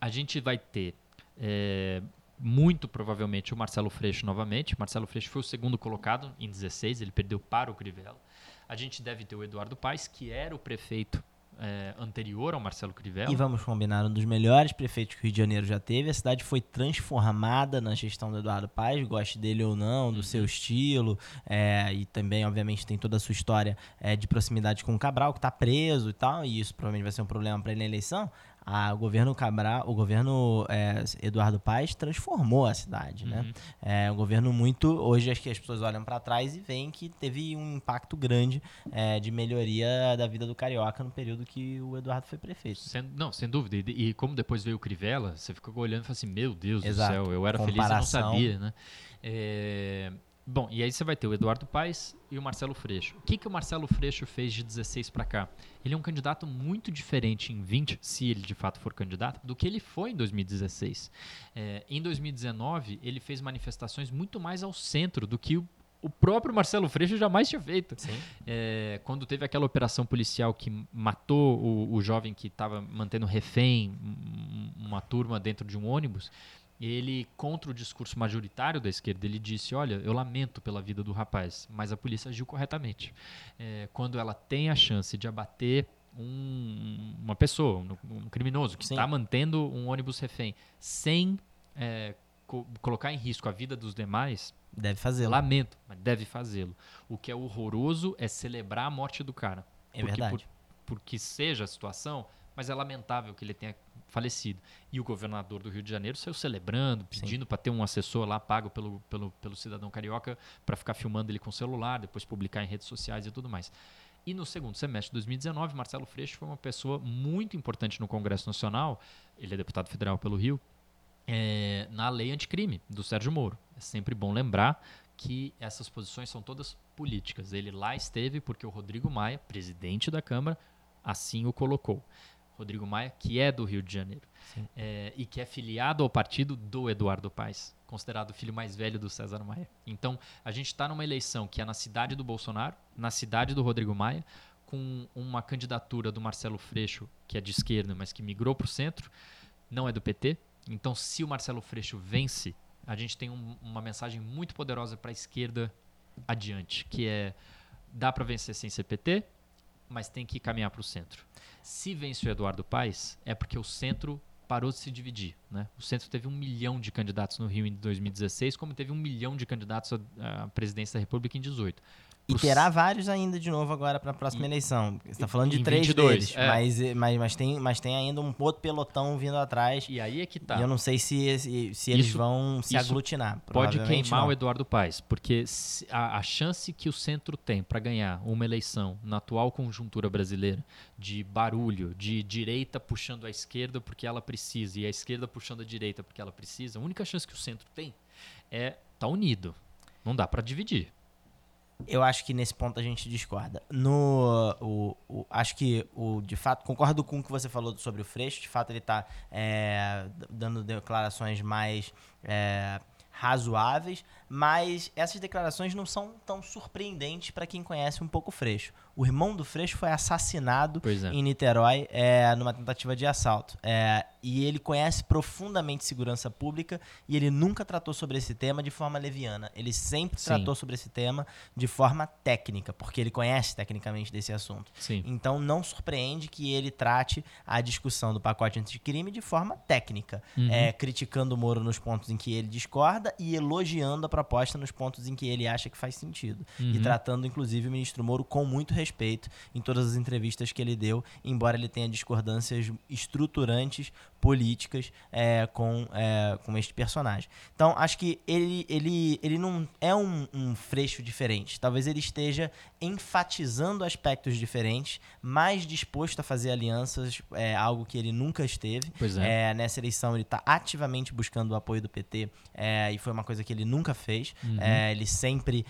A gente vai ter é, muito provavelmente o Marcelo Freixo novamente. Marcelo Freixo foi o segundo colocado em 16, ele perdeu para o Crivella. A gente deve ter o Eduardo Paes, que era o prefeito é, anterior ao Marcelo Crivella. E vamos combinar, um dos melhores prefeitos que o Rio de Janeiro já teve. A cidade foi transformada na gestão do Eduardo Paes, goste dele ou não, do Uhum. seu estilo. é, e também, obviamente, tem toda a sua história é, de proximidade com o Cabral, que está preso e tal. E isso provavelmente vai ser um problema para ele na eleição. Ah, o governo Cabral, o governo é, Eduardo Paes transformou a cidade, né? Uhum. É um governo muito. Hoje acho que as pessoas olham para trás e veem que teve um impacto grande é, de melhoria da vida do carioca no período que o Eduardo foi prefeito. Sem- não, sem dúvida. E, e como depois veio o Crivella, você ficou olhando e falou assim: Meu Deus Exato. do céu, eu era feliz e não Comparação. sabia, né? É, Bom, e aí você vai ter o Eduardo Paes e o Marcelo Freixo. O que, que o Marcelo Freixo fez de 16 para cá? Ele é um candidato muito diferente em 20, se ele de fato for candidato, do que ele foi em 2016. É, em 2019, ele fez manifestações muito mais ao centro do que o, o próprio Marcelo Freixo jamais tinha feito. Sim. É, quando teve aquela operação policial que matou o, o jovem que estava mantendo refém um- uma turma dentro de um ônibus, ele, contra o discurso majoritário da esquerda, ele disse: Olha, eu lamento pela vida do rapaz, mas a polícia agiu corretamente. É, quando ela tem a chance de abater um- uma pessoa, um, um criminoso, que está mantendo um ônibus refém, sem é, co- colocar em risco a vida dos demais, Deve fazê-lo. Lamento, mas deve fazê-lo. O que é horroroso é celebrar a morte do cara. É porque, verdade. Por, por que seja a situação, mas é lamentável que ele tenha falecido. E o governador do Rio de Janeiro saiu celebrando, pedindo para ter um assessor lá pago pelo, pelo, pelo cidadão carioca para ficar filmando ele com o celular, depois publicar em redes sociais e tudo mais. E no segundo semestre de 2019, Marcelo Freixo foi uma pessoa muito importante no Congresso Nacional, ele é deputado federal pelo Rio, é, na lei anticrime do Sérgio Moro. É sempre bom lembrar que essas posições são todas políticas. Ele lá esteve porque o Rodrigo Maia, presidente da Câmara, assim o colocou. Rodrigo Maia, que é do Rio de Janeiro é, e que é filiado ao partido do Eduardo Paes, considerado o filho mais velho do César Maia. Então, a gente está numa eleição que é na cidade do Bolsonaro, na cidade do Rodrigo Maia, com uma candidatura do Marcelo Freixo, que é de esquerda, mas que migrou para o centro, não é do PT. Então, se o Marcelo Freixo vence, a gente tem um, uma mensagem muito poderosa para a esquerda adiante, que é dá para vencer sem ser PT, mas tem que caminhar para o centro. Se vence o Eduardo Paes, é porque o centro parou de se dividir. Né? O centro teve um milhão de candidatos no Rio em 2016, como teve um milhão de candidatos à presidência da República em 2018. E terá vários ainda de novo agora para a próxima eleição. Você está falando de três 22, deles, é. mas, mas, mas, tem, mas tem ainda um outro pelotão vindo atrás. E aí é que tá. E eu não sei se, se, se eles Isso- vão se aglutinar. Pode queimar não. o Eduardo Paes, porque a, a chance que o centro tem para ganhar uma eleição na atual conjuntura brasileira de barulho, de direita puxando a esquerda porque ela precisa e a esquerda puxando a direita porque ela precisa, a única chance que o centro tem é estar unido. Não dá para dividir. Eu acho que nesse ponto a gente discorda. No, o, o- acho que, o, de fato, concordo com o que você falou sobre o Freixo. De fato, ele está dando declarações mais é, razoáveis, mas essas declarações não são tão surpreendentes para quem conhece um pouco o Freixo. O irmão do Freixo foi assassinado é. em Niterói é, numa tentativa de assalto. É, e ele conhece profundamente segurança pública e ele nunca tratou sobre esse tema de forma leviana. Ele sempre Sim. tratou sobre esse tema de forma técnica, porque ele conhece tecnicamente desse assunto. Sim. Então não surpreende que ele trate a discussão do pacote anticrime de forma técnica, Uhum. é, criticando o Moro nos pontos em que ele discorda e elogiando a proposta nos pontos em que ele acha que faz sentido. E Uhum. tratando, inclusive, o ministro Moro com muito respeito em todas as entrevistas que ele deu, embora ele tenha discordâncias estruturantes políticas é, com, é, com este personagem. Então, acho que ele, ele, ele não é um, um freixo diferente. Talvez ele esteja enfatizando aspectos diferentes, mais disposto a fazer alianças, é algo que ele nunca esteve. Pois é. É, nessa eleição ele está ativamente buscando o apoio do PT é, e foi uma coisa que ele nunca fez. Uhum. É, ele sempre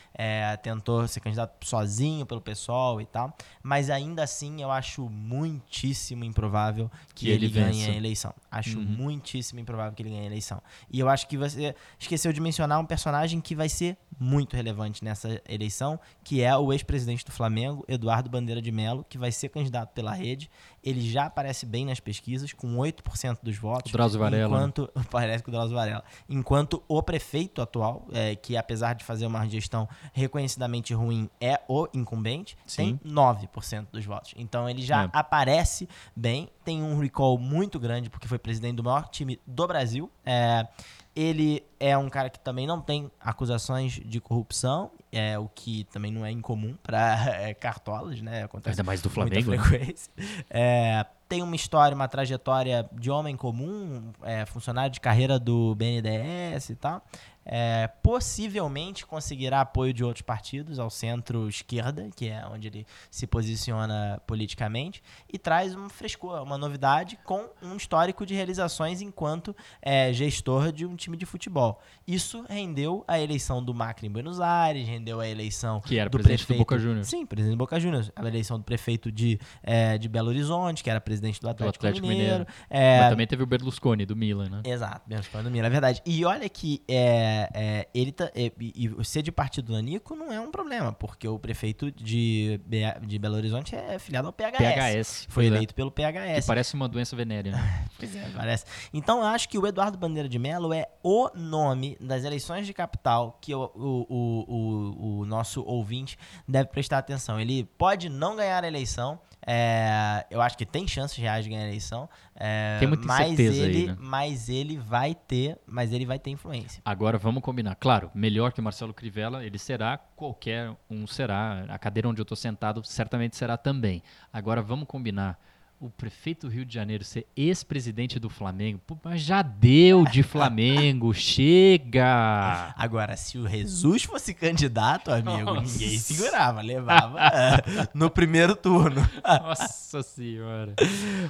tentou ser candidato sozinho pelo pessoal e tal, mas ainda assim eu acho muitíssimo improvável que, Que ele, ele ganhe a eleição. Acho Uhum. muitíssimo improvável que ele ganhe a eleição. E eu acho que você esqueceu de mencionar um personagem que vai ser muito relevante nessa eleição, que é o ex-presidente do Flamengo, Eduardo Bandeira de Mello, que vai ser candidato pela rede. Ele já aparece bem nas pesquisas, com 8% dos votos. O Drauzio Varela, né? Enquanto, parece que o Drauzio Varela. Enquanto o prefeito atual, é, que apesar de fazer uma gestão reconhecidamente ruim, é o incumbente, Sim. tem 9% dos votos. Então ele já É. aparece bem, tem um recall muito grande, porque foi presidente do maior time do Brasil. É, ele é um cara que também não tem acusações de corrupção, é o que também não é incomum para cartolas, né? Acontece Ainda mais do muita Flamengo. né? frequência. É, tem uma história, uma trajetória de homem comum, é, funcionário de carreira do BNDES e tal. É, possivelmente conseguirá apoio de outros partidos ao centro-esquerda, que é onde ele se posiciona politicamente, e traz um frescor, uma novidade com um histórico de realizações enquanto é, gestor de um time de futebol. Isso rendeu a eleição do Macri em Buenos Aires, rendeu a eleição Que era do presidente do prefeito, Boca Juniors. Sim, presidente do Boca Juniors. A eleição do prefeito de, é, de Belo Horizonte, que era presidente do Atlético, Atlético Mineiro. Mineiro. É, Mas também teve o Berlusconi, do Milan, né? Exato, Berlusconi do Milan, é verdade. E olha que é, é, ele tá, é, e, e ser de partido nanico não é um problema, porque o prefeito de, de Belo Horizonte é filiado ao PHS. PHS. Foi é. eleito pelo Que PHS. parece uma doença venérea. né? Pois é, parece. Então eu acho que o Eduardo Bandeira de Mello é o nome das eleições de capital que o, o, o, o nosso ouvinte deve prestar atenção. Ele pode não ganhar a eleição. É, eu acho que tem chances reais de ganhar a eleição. é, Tem muita mas incerteza aí, ele, né? mas ele vai ter, mas ele vai ter influência. Agora vamos combinar. Claro, melhor que Marcelo Crivella, ele será, qualquer um será. A cadeira onde eu estou sentado certamente será também. Agora vamos combinar. O prefeito do Rio de Janeiro ser ex-presidente do Flamengo, Pô, mas já deu de Flamengo, chega! Agora, se o Jesus fosse candidato, amigo, Nossa. ninguém segurava, levava é, no primeiro turno. Nossa senhora.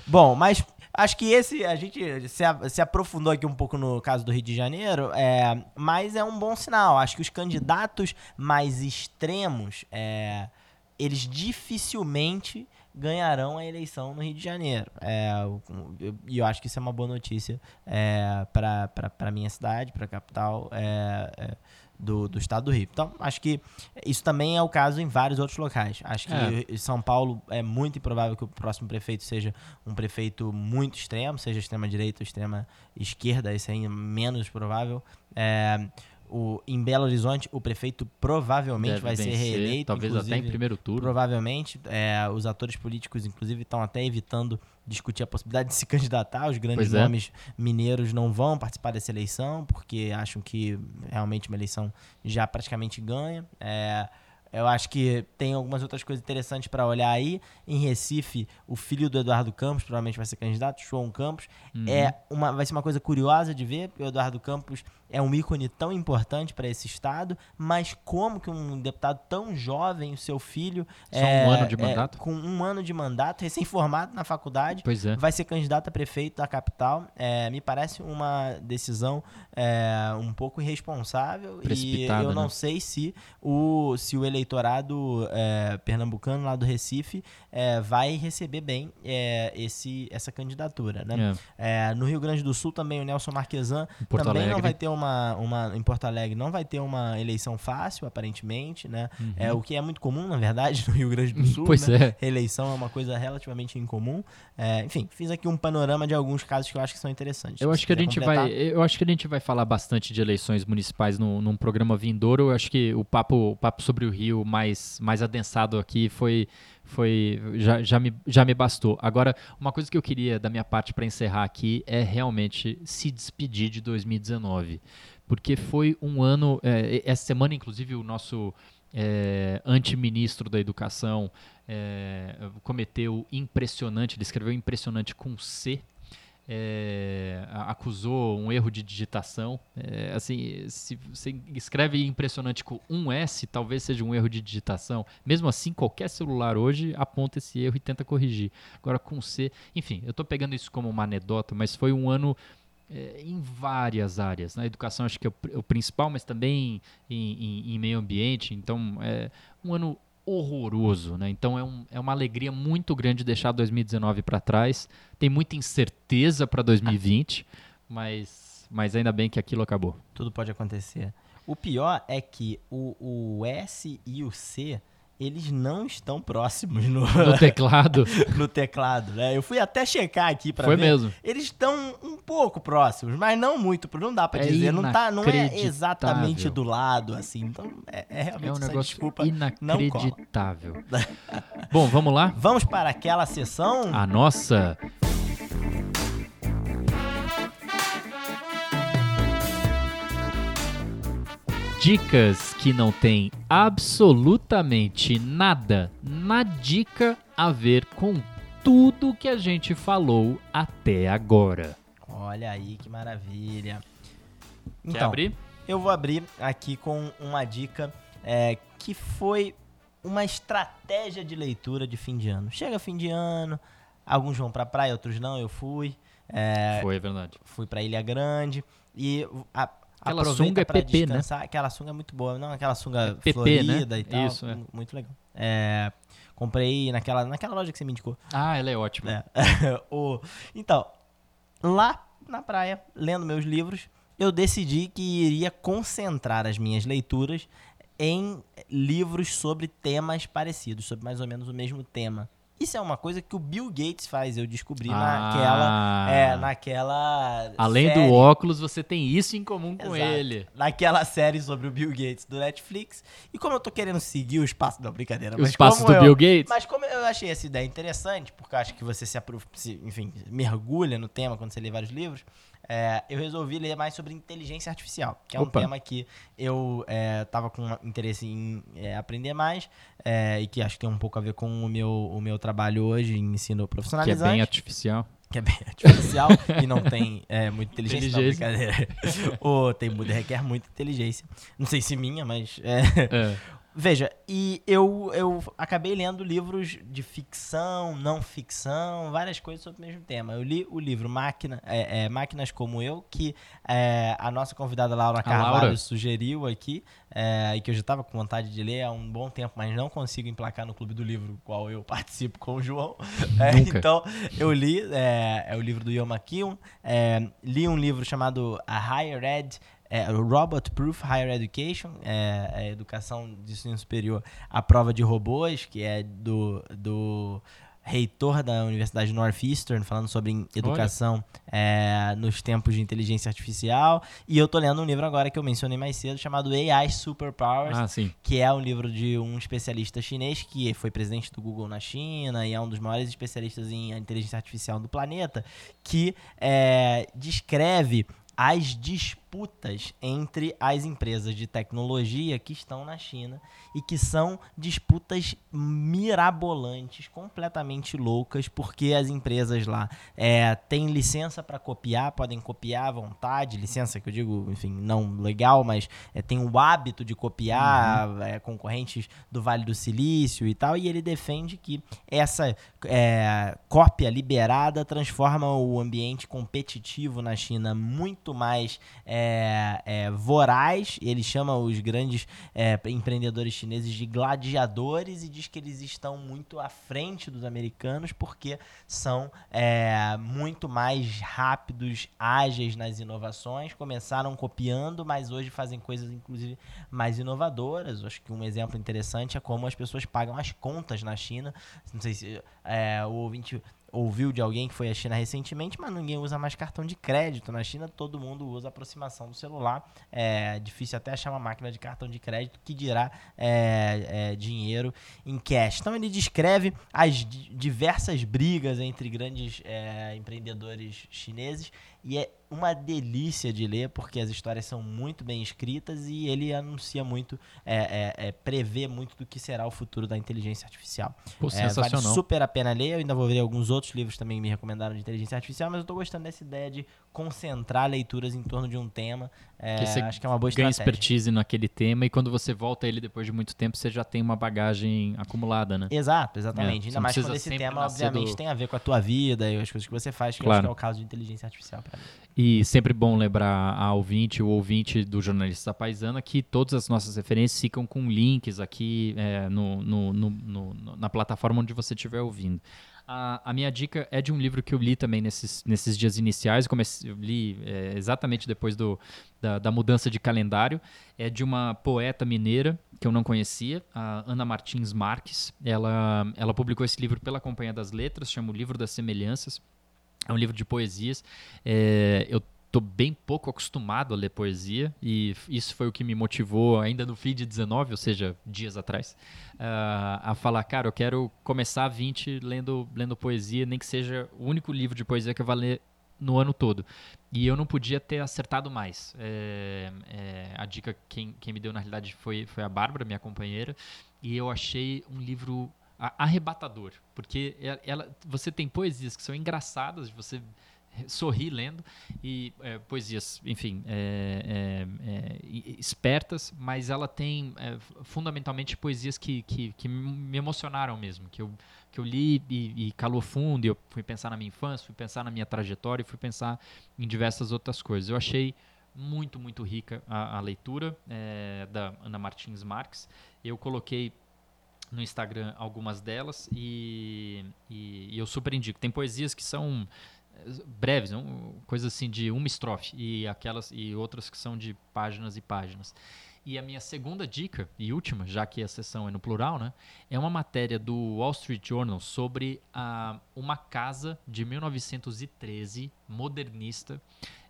Bom, mas acho que esse, a gente se, se aprofundou aqui um pouco no caso do Rio de Janeiro, é, mas é um bom sinal. Acho que os candidatos mais extremos, é, eles dificilmente ganharão a eleição no Rio de Janeiro. É, e eu, acho que isso é uma boa notícia é, para a minha cidade, para a capital. É, é, do, do estado do Rio. Então, acho que isso também é o caso em vários outros locais. Acho que é. São Paulo é muito improvável que o próximo prefeito seja um prefeito muito extremo, seja extrema-direita ou extrema-esquerda, esse é menos provável. É, o, em Belo Horizonte, o prefeito provavelmente Deve vai vencer, ser reeleito. Talvez até em primeiro turno. Provavelmente. É, os atores políticos, inclusive, estão até evitando discutir a possibilidade de se candidatar. Os grandes é. nomes mineiros não vão participar dessa eleição, porque acham que realmente uma eleição já praticamente ganha. É, eu acho que tem algumas outras coisas interessantes para olhar aí. Em Recife, o filho do Eduardo Campos provavelmente vai ser candidato, João Campos. Uhum. É uma, vai ser uma coisa curiosa de ver, porque o Eduardo Campos é um ícone tão importante para esse estado, mas como que um deputado tão jovem, o seu filho, Só é, um ano de é, mandato? É, com um ano de mandato, recém-formado na faculdade, é. vai ser candidato a prefeito da capital. É, me parece uma decisão é, um pouco irresponsável e eu não né? sei se o, se o eleitorado é, pernambucano lá do Recife vai receber bem esse, essa candidatura. Né? no Rio Grande do Sul também o Nelson Marquesan também Alegre. não vai ter uma uma, uma. Em Porto Alegre não vai ter uma eleição fácil, aparentemente, né? Uhum. É o que é muito comum, na verdade, no Rio Grande do Sul. Pois né? é. Eleição é uma coisa relativamente incomum. É, enfim, fiz aqui um panorama de alguns casos que eu acho que são interessantes. Eu acho que a gente vai. Eu acho que a gente vai falar bastante de eleições municipais no, num programa vindouro. Eu acho que o papo, o papo sobre o Rio mais, mais adensado aqui foi foi já, já, me, já me bastou. Agora, uma coisa que eu queria da minha parte para encerrar aqui é realmente se despedir de 2019, porque foi um ano. É, essa semana, inclusive, o nosso é, antiministro da Educação é, cometeu impressionante. Ele escreveu impressionante com C é, acusou um erro de digitação. É, assim, se você escreve impressionante com um S, talvez seja um erro de digitação. Mesmo assim, qualquer celular hoje aponta esse erro e tenta corrigir. Agora com C, enfim, eu estou pegando isso como uma anedota, mas foi um ano é, em várias áreas. Na educação acho que é o, o principal, mas também em, em, em, meio ambiente. Então, é um ano horroroso, né? Então é, um, é uma alegria muito grande deixar 2019 para trás. Tem muita incerteza para 2020, mas, mas ainda bem que aquilo acabou. Tudo pode acontecer. O pior é que o, o S e o C eles não estão próximos no, no teclado. no teclado, né? Eu fui até checar aqui para ver. Foi mesmo. Eles estão um pouco próximos, mas não muito, não dá para é dizer, não tá, não é exatamente do lado assim. Então é, é realmente é um negócio desculpa inacreditável. Bom, vamos lá? Vamos para aquela sessão. A nossa Dicas que não tem absolutamente nada na dica a ver com tudo que a gente falou até agora. Olha aí que maravilha. Quer então, abrir? Eu vou abrir aqui com uma dica é, que foi uma estratégia de leitura de fim de ano. Chega fim de ano, alguns vão pra praia, outros não, eu fui. É, foi, é verdade. Fui pra Ilha Grande e a, Aquela sunga é PP, né? Aquela sunga é muito boa. Não, aquela sunga é PP, florida né? e tal. Isso, é. Muito legal. É, comprei naquela, naquela loja que você me indicou. Ah, ela é ótima. É. o, então, lá na praia, lendo meus livros, eu decidi que iria concentrar as minhas leituras em livros sobre temas parecidos, sobre mais ou menos o mesmo tema. Isso é uma coisa que o Bill Gates faz, eu descobri ah. naquela. É, naquela. Além série. do óculos, você tem isso em comum com Exato. ele. Naquela série sobre o Bill Gates do Netflix. E como eu tô querendo seguir o espaço. Não, brincadeira. O espaço do eu, Bill Gates? Mas como eu achei essa ideia interessante, porque eu acho que você se, se enfim, mergulha no tema quando você lê vários livros. É, eu resolvi ler mais sobre inteligência artificial, que é Opa. um tema que eu estava é, com interesse em é, aprender mais é, e que acho que tem um pouco a ver com o meu, o meu trabalho hoje em ensino profissionalizante. Que é bem artificial. Que é bem artificial e não tem é, muita inteligência, inteligência. Não, brincadeira. Ou tem, requer muita inteligência. Não sei se minha, mas... É. Veja, e eu, eu acabei lendo livros de ficção, não ficção, várias coisas sobre o mesmo tema. Eu li o livro Máquina, é, é, Máquinas Como Eu, que é, a nossa convidada Laura Carvalho Laura. sugeriu aqui, é, e que eu já estava com vontade de ler há um bom tempo, mas não consigo emplacar no Clube do Livro, qual eu participo com o João. É, então, eu li, é, é o livro do Yoma Kion, li um livro chamado A Higher Ed, é, Robot Proof Higher Education, é, é educação de ensino superior à prova de robôs, que é do, do reitor da Universidade Northeastern, falando sobre educação é, nos tempos de inteligência artificial. E eu tô lendo um livro agora que eu mencionei mais cedo, chamado AI Superpowers, Ah, que é um livro de um especialista chinês que foi presidente do Google na China e é um dos maiores especialistas em inteligência artificial do planeta, que é, descreve as disputas entre as empresas de tecnologia que estão na China e que são disputas mirabolantes, completamente loucas, porque as empresas lá é, têm licença para copiar, podem copiar à vontade, licença que eu digo, enfim, não legal, mas é, tem o hábito de copiar é, concorrentes do Vale do Silício e tal, e ele defende que essa é, cópia liberada transforma o ambiente competitivo na China muito mais é, é, voraz. Ele chama os grandes é, empreendedores chineses de gladiadores e diz que eles estão muito à frente dos americanos porque são é, muito mais rápidos, ágeis nas inovações. Começaram copiando, mas hoje fazem coisas, inclusive, mais inovadoras. Acho que um exemplo interessante é como as pessoas pagam as contas na China. Não sei se é, o ouvinte ouviu de alguém que foi à China recentemente, mas ninguém usa mais cartão de crédito. Na China, todo mundo usa aproximação do celular. É difícil até achar uma máquina de cartão de crédito que dirá é, é, dinheiro em cash. Então, ele descreve as di- diversas brigas entre grandes é, empreendedores chineses e é uma delícia de ler porque as histórias são muito bem escritas e ele anuncia muito, é, é, é, prevê muito do que será o futuro da inteligência artificial. Pô, É, vale sensacional. super a pena ler. Eu ainda vou ver alguns outros livros também que me recomendaram de inteligência artificial, mas eu tô gostando dessa ideia de concentrar leituras em torno de um tema. É, acho que é uma boa Ganha estratégia. expertise naquele tema e quando você volta a ele depois de muito tempo, você já tem uma bagagem acumulada, né? Exato, É, exatamente. você Ainda mais quando esse tema, obviamente, do- tem a ver com a tua vida e as coisas que você faz, que eu Claro. acho que é o caso de inteligência artificial pra. E sempre bom lembrar a ouvinte, o ouvinte do Jornalista Paisana, que todas as nossas referências ficam com links aqui é, no- no- no- na plataforma onde você estiver ouvindo. A, a minha dica é de um livro que eu li também nesses, nesses dias iniciais, comecei, eu li é, exatamente depois do, da, da mudança de calendário. É de uma poeta mineira que eu não conhecia, a Ana Martins Marques. Ela, ela publicou esse livro pela Companhia das Letras, chama O Livro das Semelhanças. É um livro de poesias. É, eu tô bem pouco acostumado a ler poesia e isso foi o que me motivou ainda no fim de 19, ou seja, dias atrás, ah, a falar, cara, eu quero começar a 20 lendo, lendo poesia, nem que seja o único livro de poesia que eu vou ler no ano todo. E eu não podia ter acertado mais. É, é, a dica quem, quem me deu na realidade foi, foi a Bárbara, minha companheira, e eu achei um livro arrebatador, porque ela, você tem poesias que são engraçadas, você sorrir lendo e é, poesias, enfim, é, é, é, espertas, mas ela tem é, fundamentalmente poesias que, que, que me emocionaram mesmo, que eu, que eu li e, e calou fundo, e eu fui pensar na minha infância, fui pensar na minha trajetória e fui pensar em diversas outras coisas. Eu achei muito, muito rica a, a leitura é, da Ana Martins Marques. Eu coloquei no Instagram algumas delas e, e- e eu super indico. Tem poesias que são eh, breves, um, coisas assim de uma estrofe e aquelas e outras que são de páginas e páginas. E a minha segunda dica e última, já que a sessão é no plural, né, é uma matéria do Wall Street Journal sobre a, uma casa de 1913 modernista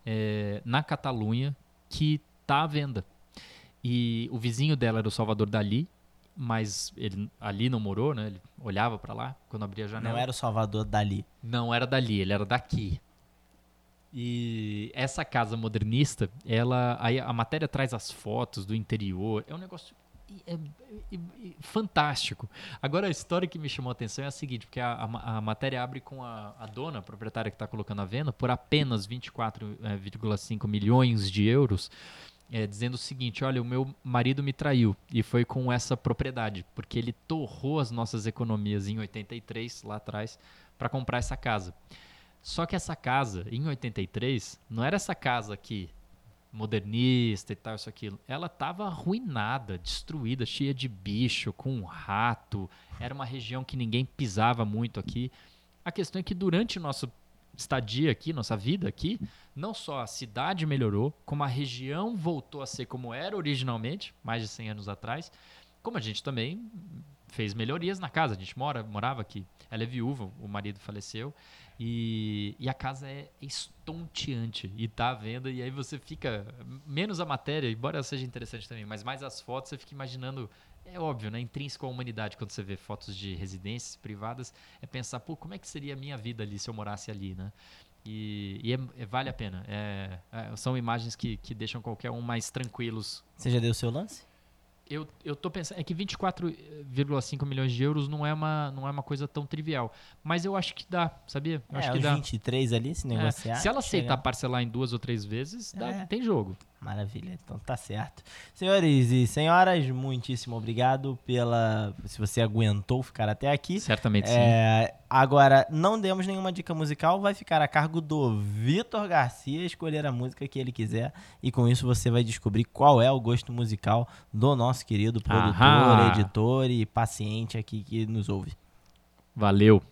eh, na Catalunha que está à venda. E o vizinho dela era o Salvador Dali, mas ele ali não morou, né? Ele olhava para lá quando abria a janela. Não era o Salvador Dali. Não era dali, ele era daqui. E essa casa modernista, ela, aí a matéria traz as fotos do interior, é um negócio é- é- é fantástico. Agora a história que me chamou a atenção é a seguinte, porque a, a a matéria abre com a, a dona, a proprietária que está colocando a venda, por apenas 24,5 milhões de euros, é, dizendo o seguinte: olha, o meu marido me traiu e foi com essa propriedade, porque ele torrou as nossas economias em 83, lá atrás, para comprar essa casa. Só que essa casa, em 83, não era essa casa aqui, modernista e tal, isso aquilo. Ela estava arruinada, destruída, cheia de bicho, com um rato. Era uma região que ninguém pisava muito aqui. A questão é que durante o nosso estadia aqui, nossa vida aqui, não só a cidade melhorou, como a região voltou a ser como era originalmente, mais de 100 anos atrás, como a gente também fez melhorias na casa. A gente mora, morava aqui. Ela é viúva, o marido faleceu. E, e a casa é estonteante e tá à venda. E aí você fica. Menos a matéria, embora seja interessante também, mas mais as fotos, você fica imaginando. É óbvio, né? Intrínseco à humanidade, quando você vê fotos de residências privadas, é pensar, pô, como é que seria a minha vida ali se eu morasse ali, né? E, e é, é, vale a pena. É, é, são imagens que, que deixam qualquer um mais tranquilos. Você já deu o seu lance? eu, eu tô pensando. É que 24,5 milhões de euros não é, uma, não é uma coisa tão trivial. Mas eu acho que dá, sabia? Eu é, acho que dá. 23 ali, se negociar. É, se ela aceitar chega... parcelar em duas ou três vezes, dá, tem jogo. Maravilha, então tá certo. Senhores e senhoras, muitíssimo obrigado pela. Se você aguentou ficar até aqui. Certamente é, sim. Agora, não demos nenhuma dica musical, vai ficar a cargo do Vitor Garcia escolher a música que ele quiser. E com isso você vai descobrir qual é o gosto musical do nosso querido produtor, Aham. editor e paciente aqui que nos ouve. Valeu!